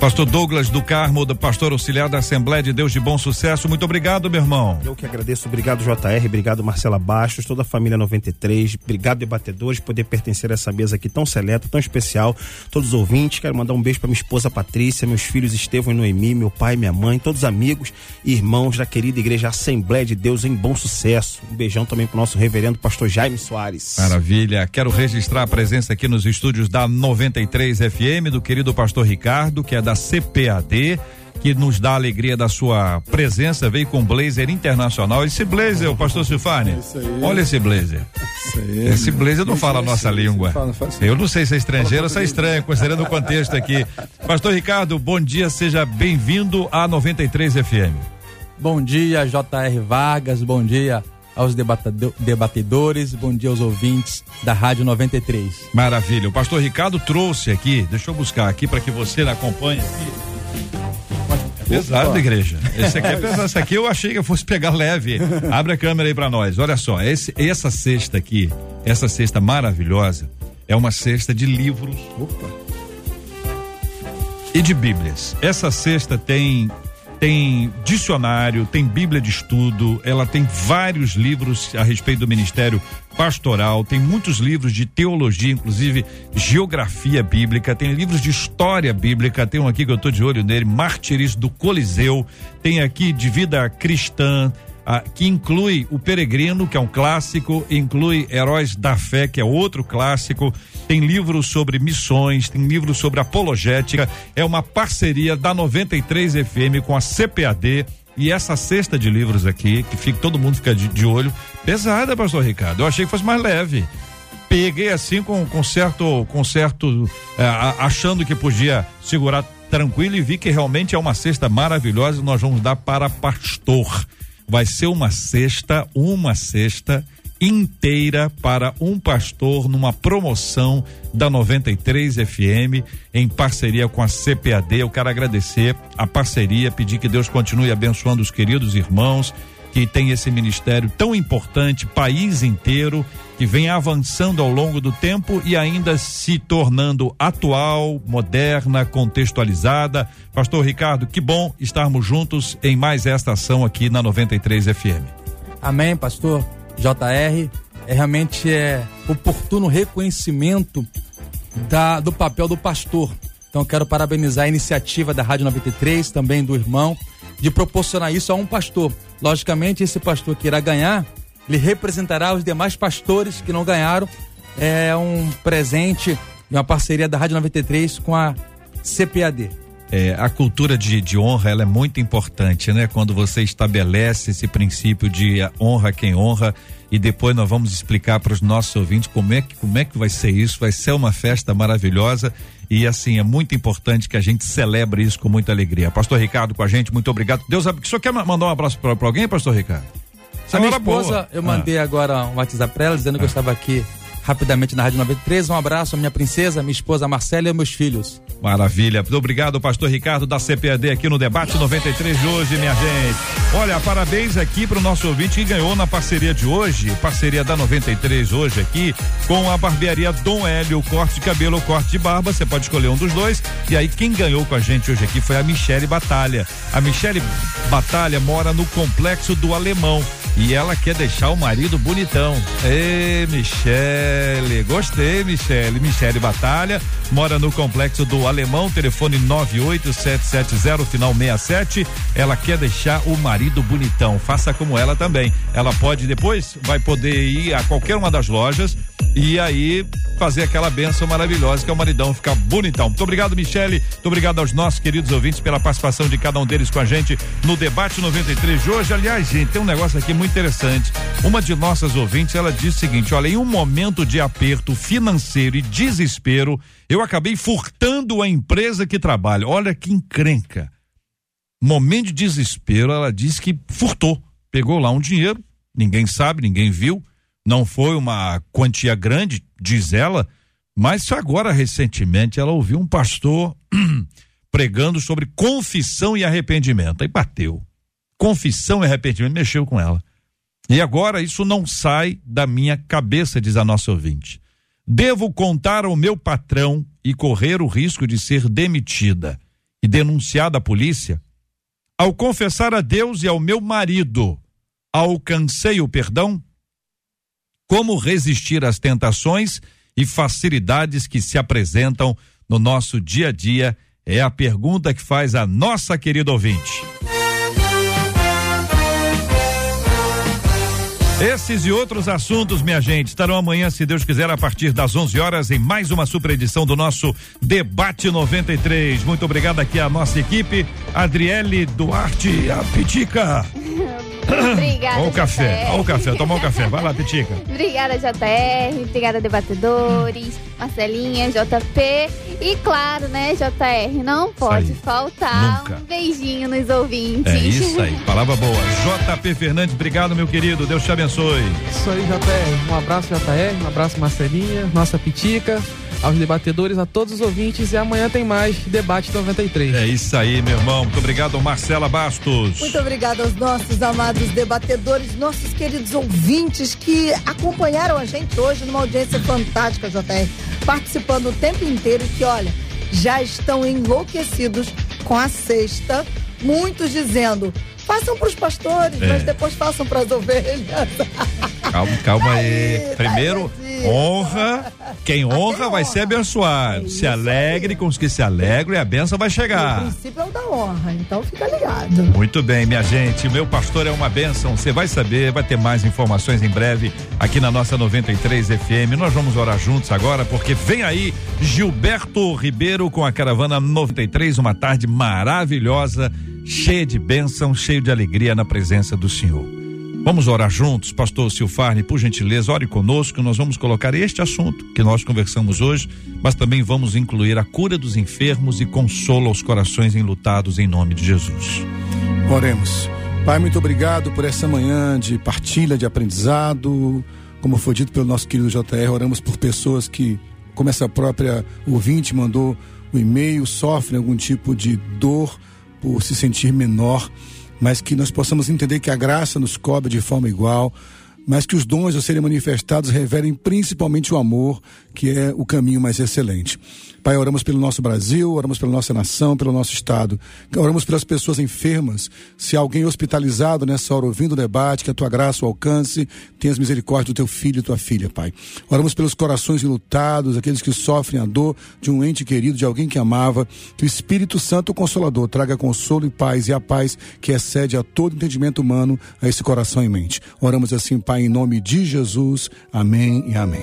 Pastor Douglas do Carmo, do pastor auxiliar da Assembleia de Deus de Bom Sucesso. Muito obrigado, meu irmão. Eu que agradeço. Obrigado, JR. Obrigado, Marcela Bastos, toda a família 93. Obrigado, debatedores, poder pertencer a essa mesa aqui tão seleta, tão especial. Todos os ouvintes. Quero mandar um beijo para minha esposa Patrícia, meus filhos Estevão e Noemi, meu pai, minha mãe, todos os amigos e irmãos da querida igreja Assembleia de Deus em Bom Sucesso. Um beijão também pro nosso reverendo pastor Jaime Soares. Maravilha. Quero registrar a presença aqui nos estúdios da 93 FM do querido pastor Ricardo, que é da CPAD que nos dá a alegria da sua presença, veio com blazer internacional. Esse blazer, o pastor Silfane, olha esse blazer. Esse blazer não fala a nossa língua. Eu não sei se é estrangeiro ou se é estranho, considerando o contexto aqui. Pastor Ricardo, bom dia, seja bem-vindo à 93 FM. Bom dia, JR Vargas, bom dia aos debatedores, bom dia aos ouvintes da Rádio 93. Maravilha. O pastor Ricardo trouxe aqui, deixa eu buscar aqui para que você acompanhe aqui. pesado, Opa. igreja. Esse aqui é pesado. Esse aqui eu achei que eu fosse pegar leve. Abre a câmera aí pra nós. Olha só, esse, essa cesta aqui, essa cesta maravilhosa, é uma cesta de livros e de bíblias. Essa cesta tem tem dicionário, tem bíblia de estudo, ela tem vários livros a respeito do ministério pastoral, tem muitos livros de teologia, inclusive geografia bíblica, tem livros de história bíblica, tem um aqui que eu tô de olho nele, Mártires do Coliseu, tem aqui de vida cristã, ah, que inclui o Peregrino, que é um clássico, inclui Heróis da Fé, que é outro clássico, tem livros sobre missões, tem livros sobre apologética, é uma parceria da 93 FM com a CPAD e essa cesta de livros aqui, que fica, todo mundo fica de, de olho, pesada, pastor Ricardo. Eu achei que fosse mais leve. Peguei assim com, com certo, com certo, eh, achando que podia segurar tranquilo e vi que realmente é uma cesta maravilhosa. Nós vamos dar para pastor. Vai ser uma cesta, uma cesta inteira para um pastor numa promoção da 93 FM em parceria com a CPAD. Eu quero agradecer a parceria, pedir que Deus continue abençoando os queridos irmãos que tem esse ministério tão importante, país inteiro, que vem avançando ao longo do tempo e ainda se tornando atual, moderna, contextualizada. Pastor Ricardo, que bom estarmos juntos em mais esta ação aqui na 93 FM. Amém, pastor JR. É realmente é oportuno reconhecimento da, do papel do pastor. Então quero parabenizar a iniciativa da Rádio 93, também do irmão, de proporcionar isso a um pastor. Logicamente, esse pastor que irá ganhar, ele representará os demais pastores que não ganharam. É um presente e uma parceria da Rádio 93 com a CPAD. É, a cultura de, de honra ela é muito importante, né? Quando você estabelece esse princípio de honra quem honra e depois nós vamos explicar para os nossos ouvintes como é que como é que vai ser isso. Vai ser uma festa maravilhosa e assim é muito importante que a gente celebre isso com muita alegria. Pastor Ricardo com a gente, muito obrigado. Deus abençoe. O senhor quer ma- mandar um abraço para alguém, Pastor Ricardo? Essa A minha boa. esposa, eu Ah. mandei agora um WhatsApp pra ela dizendo que eu estava aqui rapidamente na Rádio 93. Um abraço à minha princesa, minha esposa Marcela e aos meus filhos. Maravilha. Muito obrigado, pastor Ricardo da CPAD aqui no debate 93 de hoje, minha gente. Olha, parabéns aqui para o nosso ouvinte que ganhou na parceria de hoje, parceria da 93 hoje aqui, com a barbearia Dom Hélio, corte de cabelo ou corte de barba. Você pode escolher um dos dois. E aí, quem ganhou com a gente hoje aqui foi a Michele Batalha. A Michele Batalha mora no complexo do Alemão. E ela quer deixar o marido bonitão. Ê, Michele, gostei, Michele. Michele Batalha, mora no complexo do Alemão, telefone 98770 final 67. Ela quer deixar o marido bonitão. Faça como ela também. Ela pode depois, vai poder ir a qualquer uma das lojas e aí fazer aquela benção maravilhosa que é o maridão ficar bonitão. Muito obrigado, Michele. Muito obrigado aos nossos queridos ouvintes pela participação de cada um deles com a gente no debate 93 de hoje. Aliás, gente, tem um negócio aqui muito interessante. Uma de nossas ouvintes, ela diz o seguinte: olha, em um momento de aperto financeiro e desespero, eu acabei furtando a empresa que trabalho. Olha que encrenca. Momento de desespero, ela disse que furtou. Pegou lá um dinheiro, ninguém sabe, ninguém viu. Não foi uma quantia grande, diz ela, mas agora recentemente ela ouviu um pastor pregando sobre confissão e arrependimento. Aí bateu. Confissão e arrependimento mexeu com ela. E agora isso não sai da minha cabeça, diz a nossa ouvinte. Devo contar ao meu patrão e correr o risco de ser demitida e denunciada à polícia? Ao confessar a Deus e ao meu marido, alcancei o perdão? Como resistir às tentações e facilidades que se apresentam no nosso dia a dia? É a pergunta que faz a nossa querida ouvinte. Esses e outros assuntos, minha gente, estarão amanhã, se Deus quiser, a partir das 11 horas, em mais uma super edição do nosso Debate 93. Muito obrigado aqui à nossa equipe, Adriele Duarte, a Pitica. Obrigada. Olha o café, olha o café, tomar um café. Vai lá, Pitica. Obrigada, JR. Obrigada, debatedores. Marcelinha, JP. E claro, né, JR? Não pode faltar Nunca. um beijinho nos ouvintes. É isso aí, palavra boa. JP Fernandes, obrigado, meu querido. Deus te abençoe. Isso aí, JR. Um abraço, JR. Um abraço, Marcelinha. Nossa Pitica. aos debatedores, a todos os ouvintes e amanhã tem mais Debate 93. É isso aí, meu irmão. Muito obrigado, Marcela Bastos. Muito obrigada aos nossos amados debatedores, nossos queridos ouvintes que acompanharam a gente hoje numa audiência fantástica, JR, participando o tempo inteiro e que, olha, já estão enlouquecidos com a sexta. Muitos dizendo, façam para os pastores, É. mas depois façam para as ovelhas. Calma, calma aí. Aí, Primeiro, tadinho. honra. Quem honra vai ser abençoado. Se alegre com os que se alegram e a benção vai O chegar. princípio é o da honra, então fica ligado. Muito bem, minha gente. O meu pastor é uma bênção. Você vai saber, vai ter mais informações em breve aqui na nossa 93 FM. Nós vamos orar juntos agora, porque vem aí Gilberto Ribeiro com a caravana 93, uma tarde maravilhosa, cheia de bênção, cheio de alegria na presença do Senhor. Vamos orar juntos, pastor Silfarne, por gentileza, ore conosco. Nós vamos colocar este assunto que nós conversamos hoje, mas também vamos incluir a cura dos enfermos e consolo aos corações enlutados em nome de Jesus. Oremos. Pai, muito obrigado por essa manhã de partilha, de aprendizado. Como foi dito pelo nosso querido JR, oramos por pessoas que, como essa própria ouvinte mandou o e-mail, sofrem algum tipo de dor por se sentir menor, mas que nós possamos entender que a graça nos cobre de forma igual, mas que os dons a serem manifestados revelem principalmente o amor, que é o caminho mais excelente. Pai, oramos pelo nosso Brasil, oramos pela nossa nação, pelo nosso estado. Oramos pelas pessoas enfermas. Se alguém hospitalizado nessa hora ouvindo o debate, que a tua graça o alcance, tenhas misericórdia do teu filho e tua filha, Pai. Oramos pelos corações enlutados, aqueles que sofrem a dor de um ente querido, de alguém que amava. Que o Espírito Santo, Consolador, traga consolo e paz e a paz que excede a todo entendimento humano a esse coração e mente. Oramos assim, Pai, em nome de Jesus. Amém e amém.